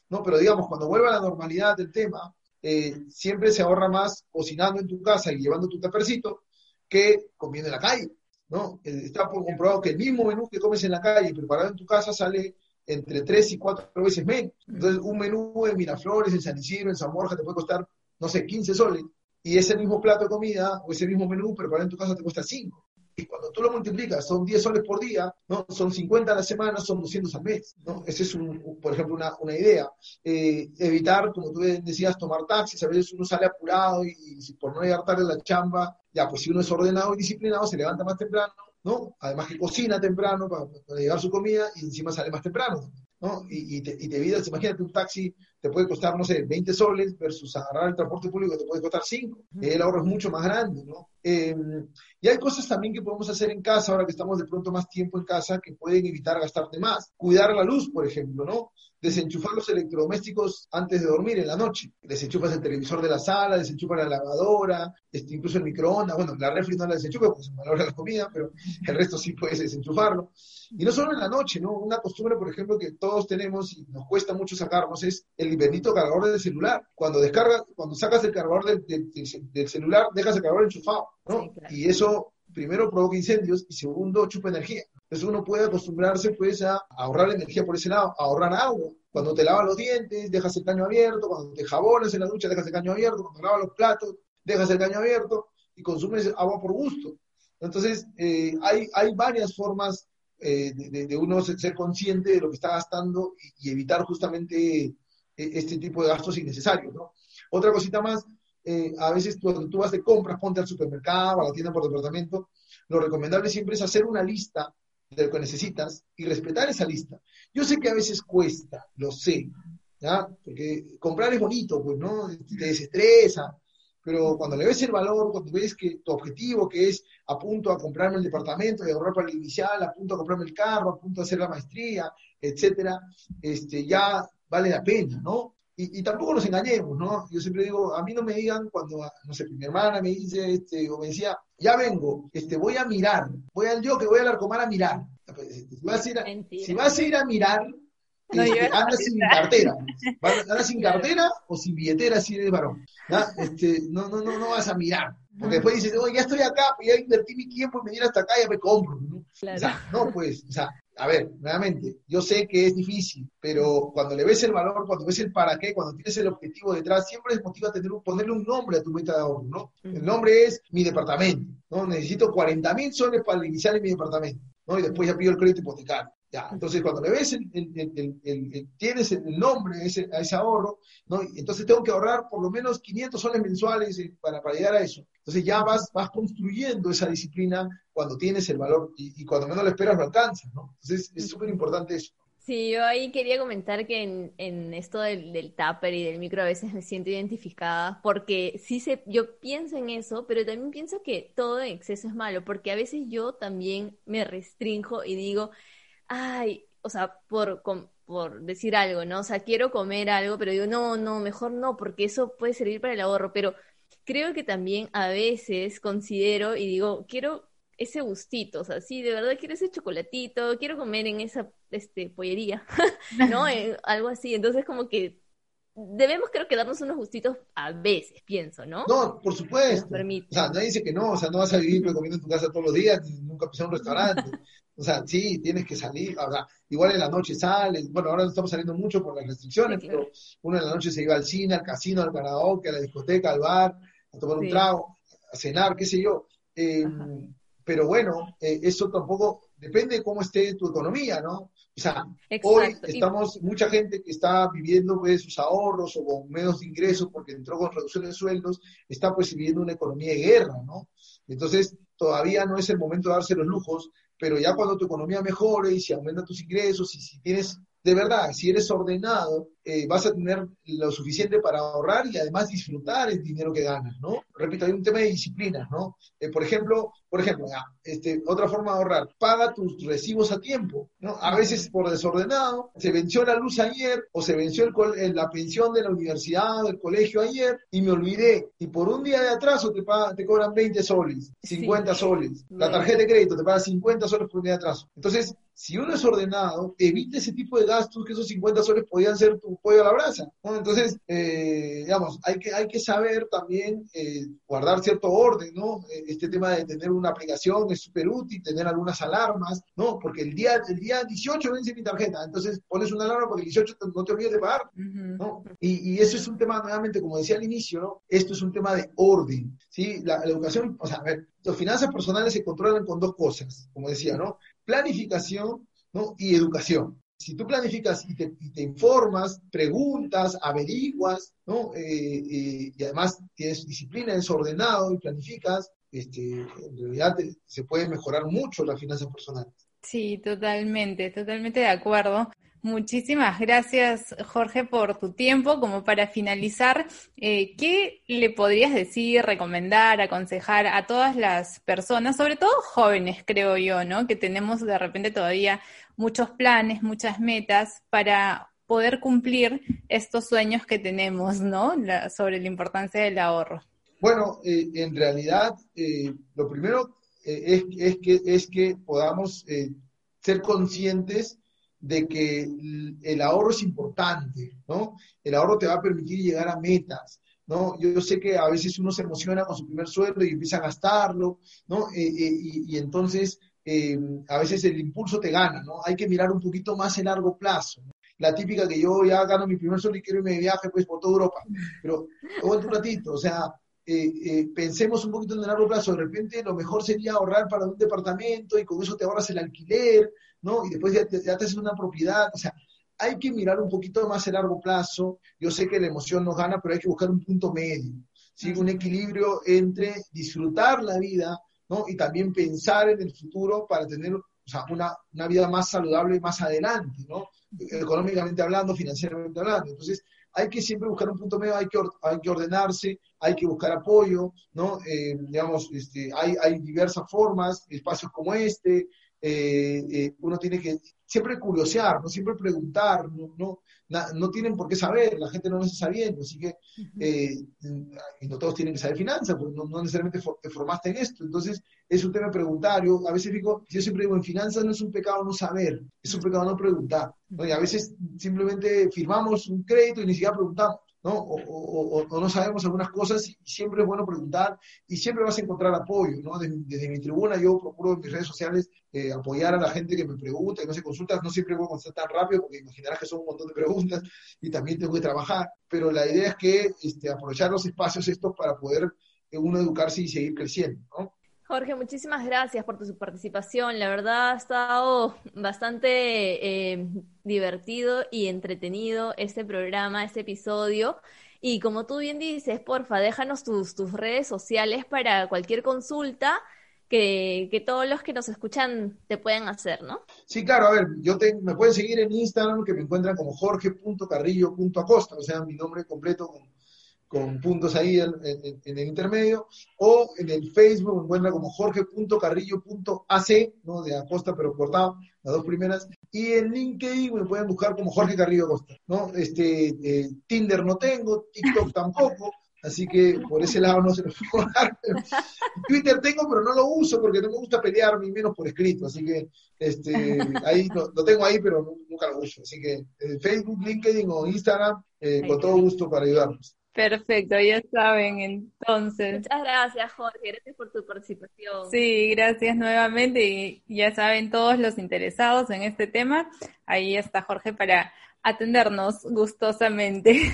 S4: ¿no? Pero digamos, cuando vuelva a la normalidad del tema, eh, siempre se ahorra más cocinando en tu casa y llevando tu tapercito que comiendo en la calle, ¿no? Está comprobado que el mismo menú que comes en la calle preparado en tu casa sale entre tres y cuatro veces menos. Entonces, un menú en Miraflores, en San Isidro, en San Borja te puede costar, no sé, 15 soles. Y ese mismo plato de comida o ese mismo menú preparado en tu casa te cuesta 5. Y cuando tú lo multiplicas, son 10 soles por día, ¿no? Son 50 a la semana, son 200 al mes, ¿no? Esa es, un, por ejemplo, una, una idea. Eh, evitar, como tú decías, tomar taxis. A veces uno sale apurado y, y por no llegar tarde a la chamba, ya, pues si uno es ordenado y disciplinado, se levanta más temprano, ¿no? Además que cocina temprano para, para llevar su comida y encima sale más temprano, ¿no? Y, y, te, y te imagínate un taxi te puede costar, no sé, 20 soles versus agarrar el transporte público te puede costar 5. El ahorro es mucho más grande, ¿no? Em, y hay cosas también que podemos hacer en casa, ahora que estamos de pronto más tiempo en casa, que pueden evitar gastarte más. Cuidar la luz, por ejemplo, ¿no? Desenchufar los electrodomésticos antes de dormir en la noche. Desenchufas el televisor de la sala, desenchufas la lavadora, este, incluso el microondas. Bueno, la refri no la desenchufa porque se valora la comida, pero el resto sí puedes desenchufarlo. Y no solo en la noche, ¿no? Una costumbre, por ejemplo, que todos tenemos y nos cuesta mucho sacarnos es el bendito cargador del celular. Cuando descargas, cuando sacas el cargador del, del, celular, dejas el cargador enchufado, ¿no? Y eso primero provoca incendios y segundo chupa energía. Entonces uno puede acostumbrarse pues a ahorrar energía por ese lado, a ahorrar agua. Cuando te lavas los dientes, dejas el caño abierto, cuando te jabonas en la ducha, dejas el caño abierto, cuando lavas los platos, dejas el caño abierto y consumes agua por gusto. Entonces, eh, hay, hay varias formas eh, de, uno ser consciente de lo que está gastando y, evitar justamente eh, este tipo de gastos innecesarios. Otra cosita más, eh, a veces cuando tú vas de compras, ponte al supermercado, a la tienda por departamento, lo recomendable siempre es hacer una lista de lo que necesitas y respetar esa lista. Yo sé que a veces cuesta, lo sé, ¿ya? porque comprar es bonito, pues, ¿no? Te desestresa, pero cuando le ves el valor, cuando ves que tu objetivo, que es a punto a comprarme el departamento y ahorrar para el inicial, a punto a comprarme el carro, a punto a hacer la maestría, etcétera, este, ya vale la pena, ¿no? Y, tampoco nos engañemos, ¿no? Yo siempre digo, a mí no me digan cuando, no sé, mi hermana me dice, este, o me decía, ya vengo, este, voy a mirar, voy al yo que voy al arcomar a mirar. Pues, este, si vas a ir a, si vas a, ir a mirar, no, anda sin cartera. Anda sin cartera o sin billetera si eres varón. Este, no, no, no, no vas a mirar. Porque después dices, oye, ya estoy acá, pues ya invertí mi tiempo y me hasta acá, ya me compro. ¿no? O sea, no, pues, o sea, a ver, nuevamente, yo sé que es difícil, pero cuando le ves el valor, cuando ves el para qué, cuando tienes el objetivo detrás, siempre es motiva tener ponerle un nombre a tu meta de ahorro, ¿no? El nombre es mi departamento, ¿no? Necesito 40 mil soles para iniciar en mi departamento, ¿no? Y después ya pido el crédito hipotecario. Ya, entonces cuando le ves, el, tienes el nombre a ese, a ese ahorro, ¿no? entonces tengo que ahorrar por lo menos 500 soles mensuales eh, para, para llegar a eso. Entonces ya vas, vas construyendo esa disciplina cuando tienes el valor y, cuando menos lo esperas lo alcanzas, ¿no? Entonces es súper importante eso.
S2: Sí, yo ahí quería comentar que en, en esto del, del tupper y del micro a veces me siento identificada porque sí se, yo pienso en eso, pero también pienso que todo en exceso es malo, porque a veces yo también me restrinjo y digo, ay, o sea, por, por decir algo, ¿no? O sea, quiero comer algo, pero digo, no, no, mejor no, porque eso puede servir para el ahorro, pero creo que también a veces considero y digo, quiero ese gustito, o sea, sí, de verdad quiero ese chocolatito, quiero comer en esa este, pollería, ¿no? Eh, algo así, entonces como que debemos creo que darnos unos gustitos a veces, pienso, ¿no?
S4: No, por supuesto. O sea, nadie dice que no, o sea, no vas a vivir comiendo en tu casa todos los días, nunca pisar un restaurante. O sea, sí, tienes que salir, o sea, igual en la noche sales, bueno, ahora estamos saliendo mucho por las restricciones, pero uno en la noche se iba al cine, al casino, al karaoke, a la discoteca, al bar, a tomar un trago, a cenar, qué sé yo. Eh, pero bueno, eh, eso tampoco depende de cómo esté tu economía, ¿no? O sea, hoy estamos, mucha gente que está viviendo pues sus ahorros o con menos de ingresos porque entró con reducción de sueldos, está pues viviendo una economía de guerra, ¿no? Entonces, todavía no es el momento de darse los lujos, pero ya cuando tu economía mejore y si aumenta tus ingresos y si tienes, de verdad, si eres ordenado, eh, vas a tener lo suficiente para ahorrar y además disfrutar el dinero que ganas, ¿no? Repito, hay un tema de disciplina, ¿no? Eh, por ejemplo, por ejemplo, este, otra forma de ahorrar, paga tus recibos a tiempo, ¿no? A veces por desordenado, se venció la luz ayer o se venció el, la pensión de la universidad o del colegio ayer y me olvidé y por un día de atraso te, te cobran 20 soles, 50 soles, la tarjeta de crédito te paga 50 soles por un día de atraso. Entonces, si uno es ordenado, evita ese tipo de gastos que esos 50 soles podían ser tu pollo a la brasa. Entonces, eh, digamos, hay que, hay que saber también eh, guardar cierto orden, ¿no? Eh, este tema de tener una aplicación es súper útil, tener algunas alarmas, ¿no? Porque el día, el día 18 vence mi tarjeta, entonces pones una alarma porque el 18 no te olvides de pagar, ¿no? Y, y, eso es un tema, nuevamente, como decía al inicio, ¿no? Esto es un tema de orden, ¿sí? La, la educación, o sea, a ver, las finanzas personales se controlan con dos cosas, como decía, ¿no? Planificación. Y educación si tú planificas y te, informas, preguntas, averiguas, ¿no? Eh, eh, y además tienes disciplina, es ordenado y planificas, este, en realidad se puede mejorar mucho las finanzas personales.
S1: Sí, totalmente, totalmente de acuerdo. Muchísimas gracias, Jorge, por tu tiempo. Como para finalizar, eh, ¿qué le podrías decir, recomendar, aconsejar a todas las personas, sobre todo jóvenes, creo yo, ¿no? Que tenemos de repente todavía muchos planes, muchas metas para poder cumplir estos sueños que tenemos, ¿no? sobre la importancia del ahorro.
S4: Bueno, eh, en realidad, eh, lo primero es que podamos ser conscientes de que el ahorro es importante, ¿no? El ahorro te va a permitir llegar a metas, ¿no? Yo, sé que a veces uno se emociona con su primer sueldo y empieza a gastarlo, ¿no? Eh, eh, y, entonces eh, a veces el impulso te gana, ¿no? Hay que mirar un poquito más el largo plazo. La típica que yo ya gano mi primer sueldo y quiero irme de viaje pues por toda Europa, pero aguanta un ratito, o sea, pensemos un poquito en el largo plazo. De repente, lo mejor sería ahorrar para un departamento y con eso te ahorras el alquiler, ¿no? Y después ya te, ya haces una propiedad, o sea, hay que mirar un poquito más a largo plazo. Yo sé que la emoción nos gana, pero hay que buscar un punto medio, ¿sí? Un equilibrio entre disfrutar la vida, ¿no? Y también pensar en el futuro para tener o sea, una, una vida más saludable más adelante, ¿no? Económicamente hablando, financieramente hablando. Entonces, hay que siempre buscar un punto medio, hay que, hay que ordenarse, hay que buscar apoyo, ¿no? Eh, digamos, este, hay, hay diversas formas, espacios como este, eh, eh, uno tiene que siempre curiosear, ¿no? siempre preguntar, no, no, no tienen por qué saber, la gente no lo está sabiendo, así que eh, y no todos tienen que saber finanzas, porque no, necesariamente te formaste en esto, entonces es un tema preguntario, a veces digo, yo siempre digo, en finanzas no es un pecado no saber, es un pecado no preguntar, y a veces simplemente firmamos un crédito y ni siquiera preguntamos. ¿No? O, no sabemos algunas cosas y siempre es bueno preguntar y siempre vas a encontrar apoyo, ¿no? Desde, mi tribuna yo procuro en mis redes sociales eh, apoyar a la gente que me pregunta, que no se consulta, no siempre puedo contestar tan rápido porque imaginarás que son un montón de preguntas y también tengo que trabajar, pero la idea es que este, aprovechar los espacios estos para poder eh, uno educarse y seguir creciendo, ¿no?
S2: Jorge, muchísimas gracias por tu participación. La verdad ha estado bastante eh, divertido y entretenido este programa, este episodio. Y como tú bien dices, porfa, déjanos tus, tus redes sociales para cualquier consulta que, que, todos los que nos escuchan te puedan hacer, ¿no?
S4: Sí, claro, a ver, yo me pueden seguir en Instagram, que me encuentran como jorge.carrillo.acosta, o sea, mi nombre completo con con puntos ahí en, el intermedio, o en el Facebook me encuentra como jorge.carrillo.ac, ¿no? De Acosta, pero cortado, las dos primeras, y en LinkedIn me pueden buscar como Jorge Carrillo Acosta, ¿no? Este, eh, Tinder no tengo, TikTok tampoco, así que por ese lado no se lo puedo dar. Twitter tengo, pero no lo uso porque no me gusta pelear, ni menos por escrito, así que este, ahí lo, tengo ahí, pero nunca lo uso. Así que eh, Facebook, LinkedIn o Instagram, eh, con todo gusto para ayudarnos.
S1: Perfecto, ya saben, entonces.
S2: Muchas gracias, Jorge, gracias por tu participación.
S1: Sí, gracias nuevamente y ya saben todos los interesados en este tema, ahí está Jorge para atendernos gustosamente.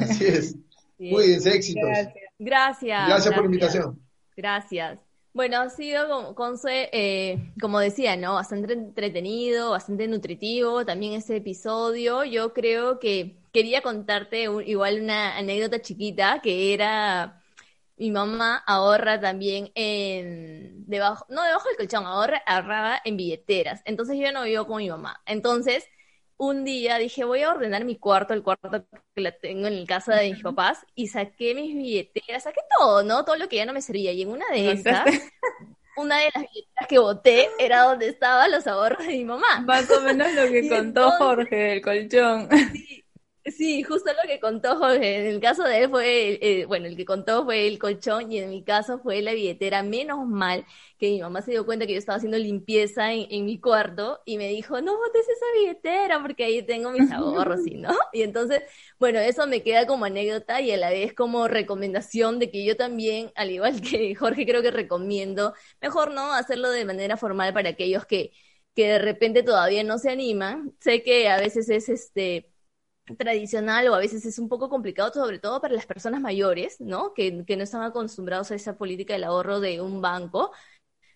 S4: Así es. Muy bien, éxitos.
S2: Gracias.
S4: Gracias, por la invitación.
S2: Gracias. Bueno, ha sido, como, Conce, eh, como decía, ¿no? Bastante entretenido, bastante nutritivo también este episodio. Yo creo que quería contarte igual una anécdota chiquita que era mi mamá ahorra también en debajo, no debajo del colchón, ahorra, ahorraba en billeteras. Entonces yo no vivo con mi mamá. Entonces, un día dije, voy a ordenar mi cuarto, el cuarto que la tengo en casa de mis papás, y saqué mis billeteras, saqué todo, ¿no? Todo lo que ya no me servía. Y en una de esas, una de las billeteras que boté era donde estaban los ahorros de mi mamá.
S1: Más o menos lo que contó Jorge del colchón.
S2: Sí, justo lo que contó Jorge. En el caso de él fue, eh, bueno, el que contó fue el colchón y en mi caso fue la billetera. Menos mal que mi mamá se dio cuenta que yo estaba haciendo limpieza en, mi cuarto y me dijo, no botes esa billetera porque ahí tengo mis ahorros y no. Y entonces, bueno, eso me queda como anécdota y a la vez como recomendación de que yo también, al igual que Jorge, creo que recomiendo, mejor no hacerlo de manera formal para aquellos que, que de repente todavía no se animan. Sé que a veces es este tradicional o a veces es un poco complicado, sobre todo para las personas mayores, ¿no? Que, que no están acostumbrados a esa política del ahorro de un banco.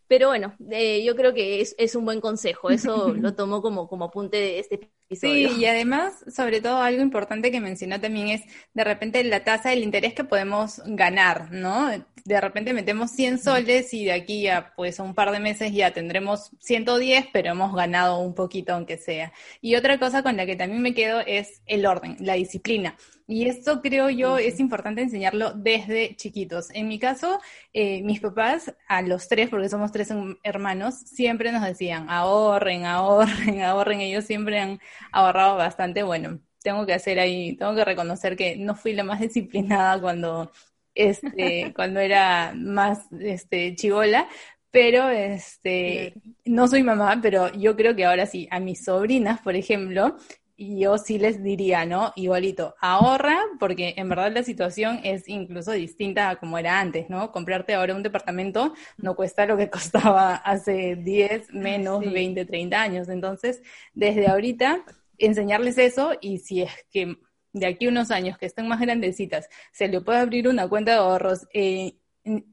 S2: Pero bueno, eh, yo creo que es, es, un buen consejo, eso lo tomo como, como apunte de este episodio.
S1: Sí, y además, sobre todo, algo importante que mencionó también es de repente la tasa del interés que podemos ganar, ¿no? De repente metemos 100 soles y de aquí a pues a un par de meses ya tendremos 110, pero hemos ganado un poquito aunque sea. Y otra cosa con la que también me quedo es el orden, la disciplina. Y esto creo yo es importante enseñarlo desde chiquitos. En mi caso, eh, mis papás, a los tres, porque somos tres hermanos, siempre nos decían, ahorren, ahorren, ahorren. Ellos siempre han ahorrado bastante. Bueno, tengo que hacer ahí, tengo que reconocer que no fui la más disciplinada cuando, este, cuando era más este, chivola, pero este, no soy mamá, pero yo creo que ahora sí, a mis sobrinas, por ejemplo, y yo sí les diría, ¿no? Igualito, ahorra, porque en verdad la situación es incluso distinta a como era antes, ¿no? Comprarte ahora un departamento no cuesta lo que costaba hace 10, menos 20, 30 años. Entonces, desde ahorita, enseñarles eso y si es que de aquí unos años que estén más grandecitas, se le puede abrir una cuenta de ahorros eh,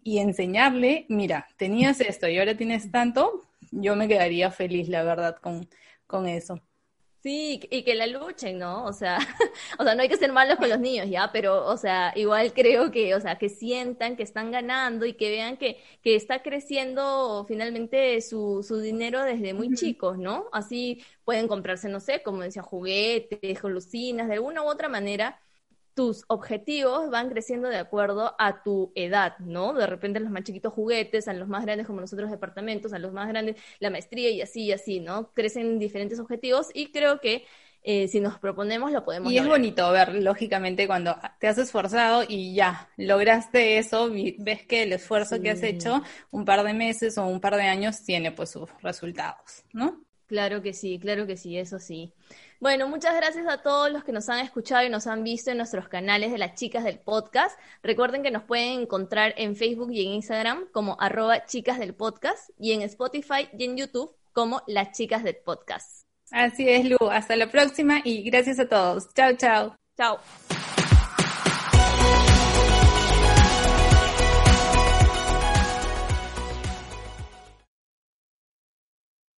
S1: y enseñarle, mira, tenías esto y ahora tienes tanto, yo me quedaría feliz, la verdad, con, con eso.
S2: Sí, y que la luchen, ¿no? O sea, o sea, no hay que ser malos con los niños, ya, pero, o sea, igual creo que, o sea, que sientan que están ganando y que vean que, que está creciendo finalmente su, su dinero desde muy chicos, ¿no? Así pueden comprarse, no sé, como decía, juguetes, golosinas, de alguna u otra manera, tus objetivos van creciendo de acuerdo a tu edad, ¿no? De repente los más chiquitos juguetes, a los más grandes como nosotros departamentos, a los más grandes la maestría y así y así, ¿no? Crecen diferentes objetivos y creo que eh, si nos proponemos lo podemos
S1: Y es bonito ver, lógicamente, cuando te has esforzado y ya lograste eso, ves que el esfuerzo que has hecho un par de meses o un par de años tiene pues sus resultados, ¿no?
S2: Claro que sí, claro que sí, eso sí. Bueno, muchas gracias a todos los que nos han escuchado y nos han visto en nuestros canales de las chicas del podcast. Recuerden que nos pueden encontrar en Facebook y en Instagram como arroba chicas del podcast y en Spotify y en YouTube como las chicas del podcast.
S1: Así es, Lu. Hasta la próxima y gracias a todos. Chao, chao.
S2: Chao.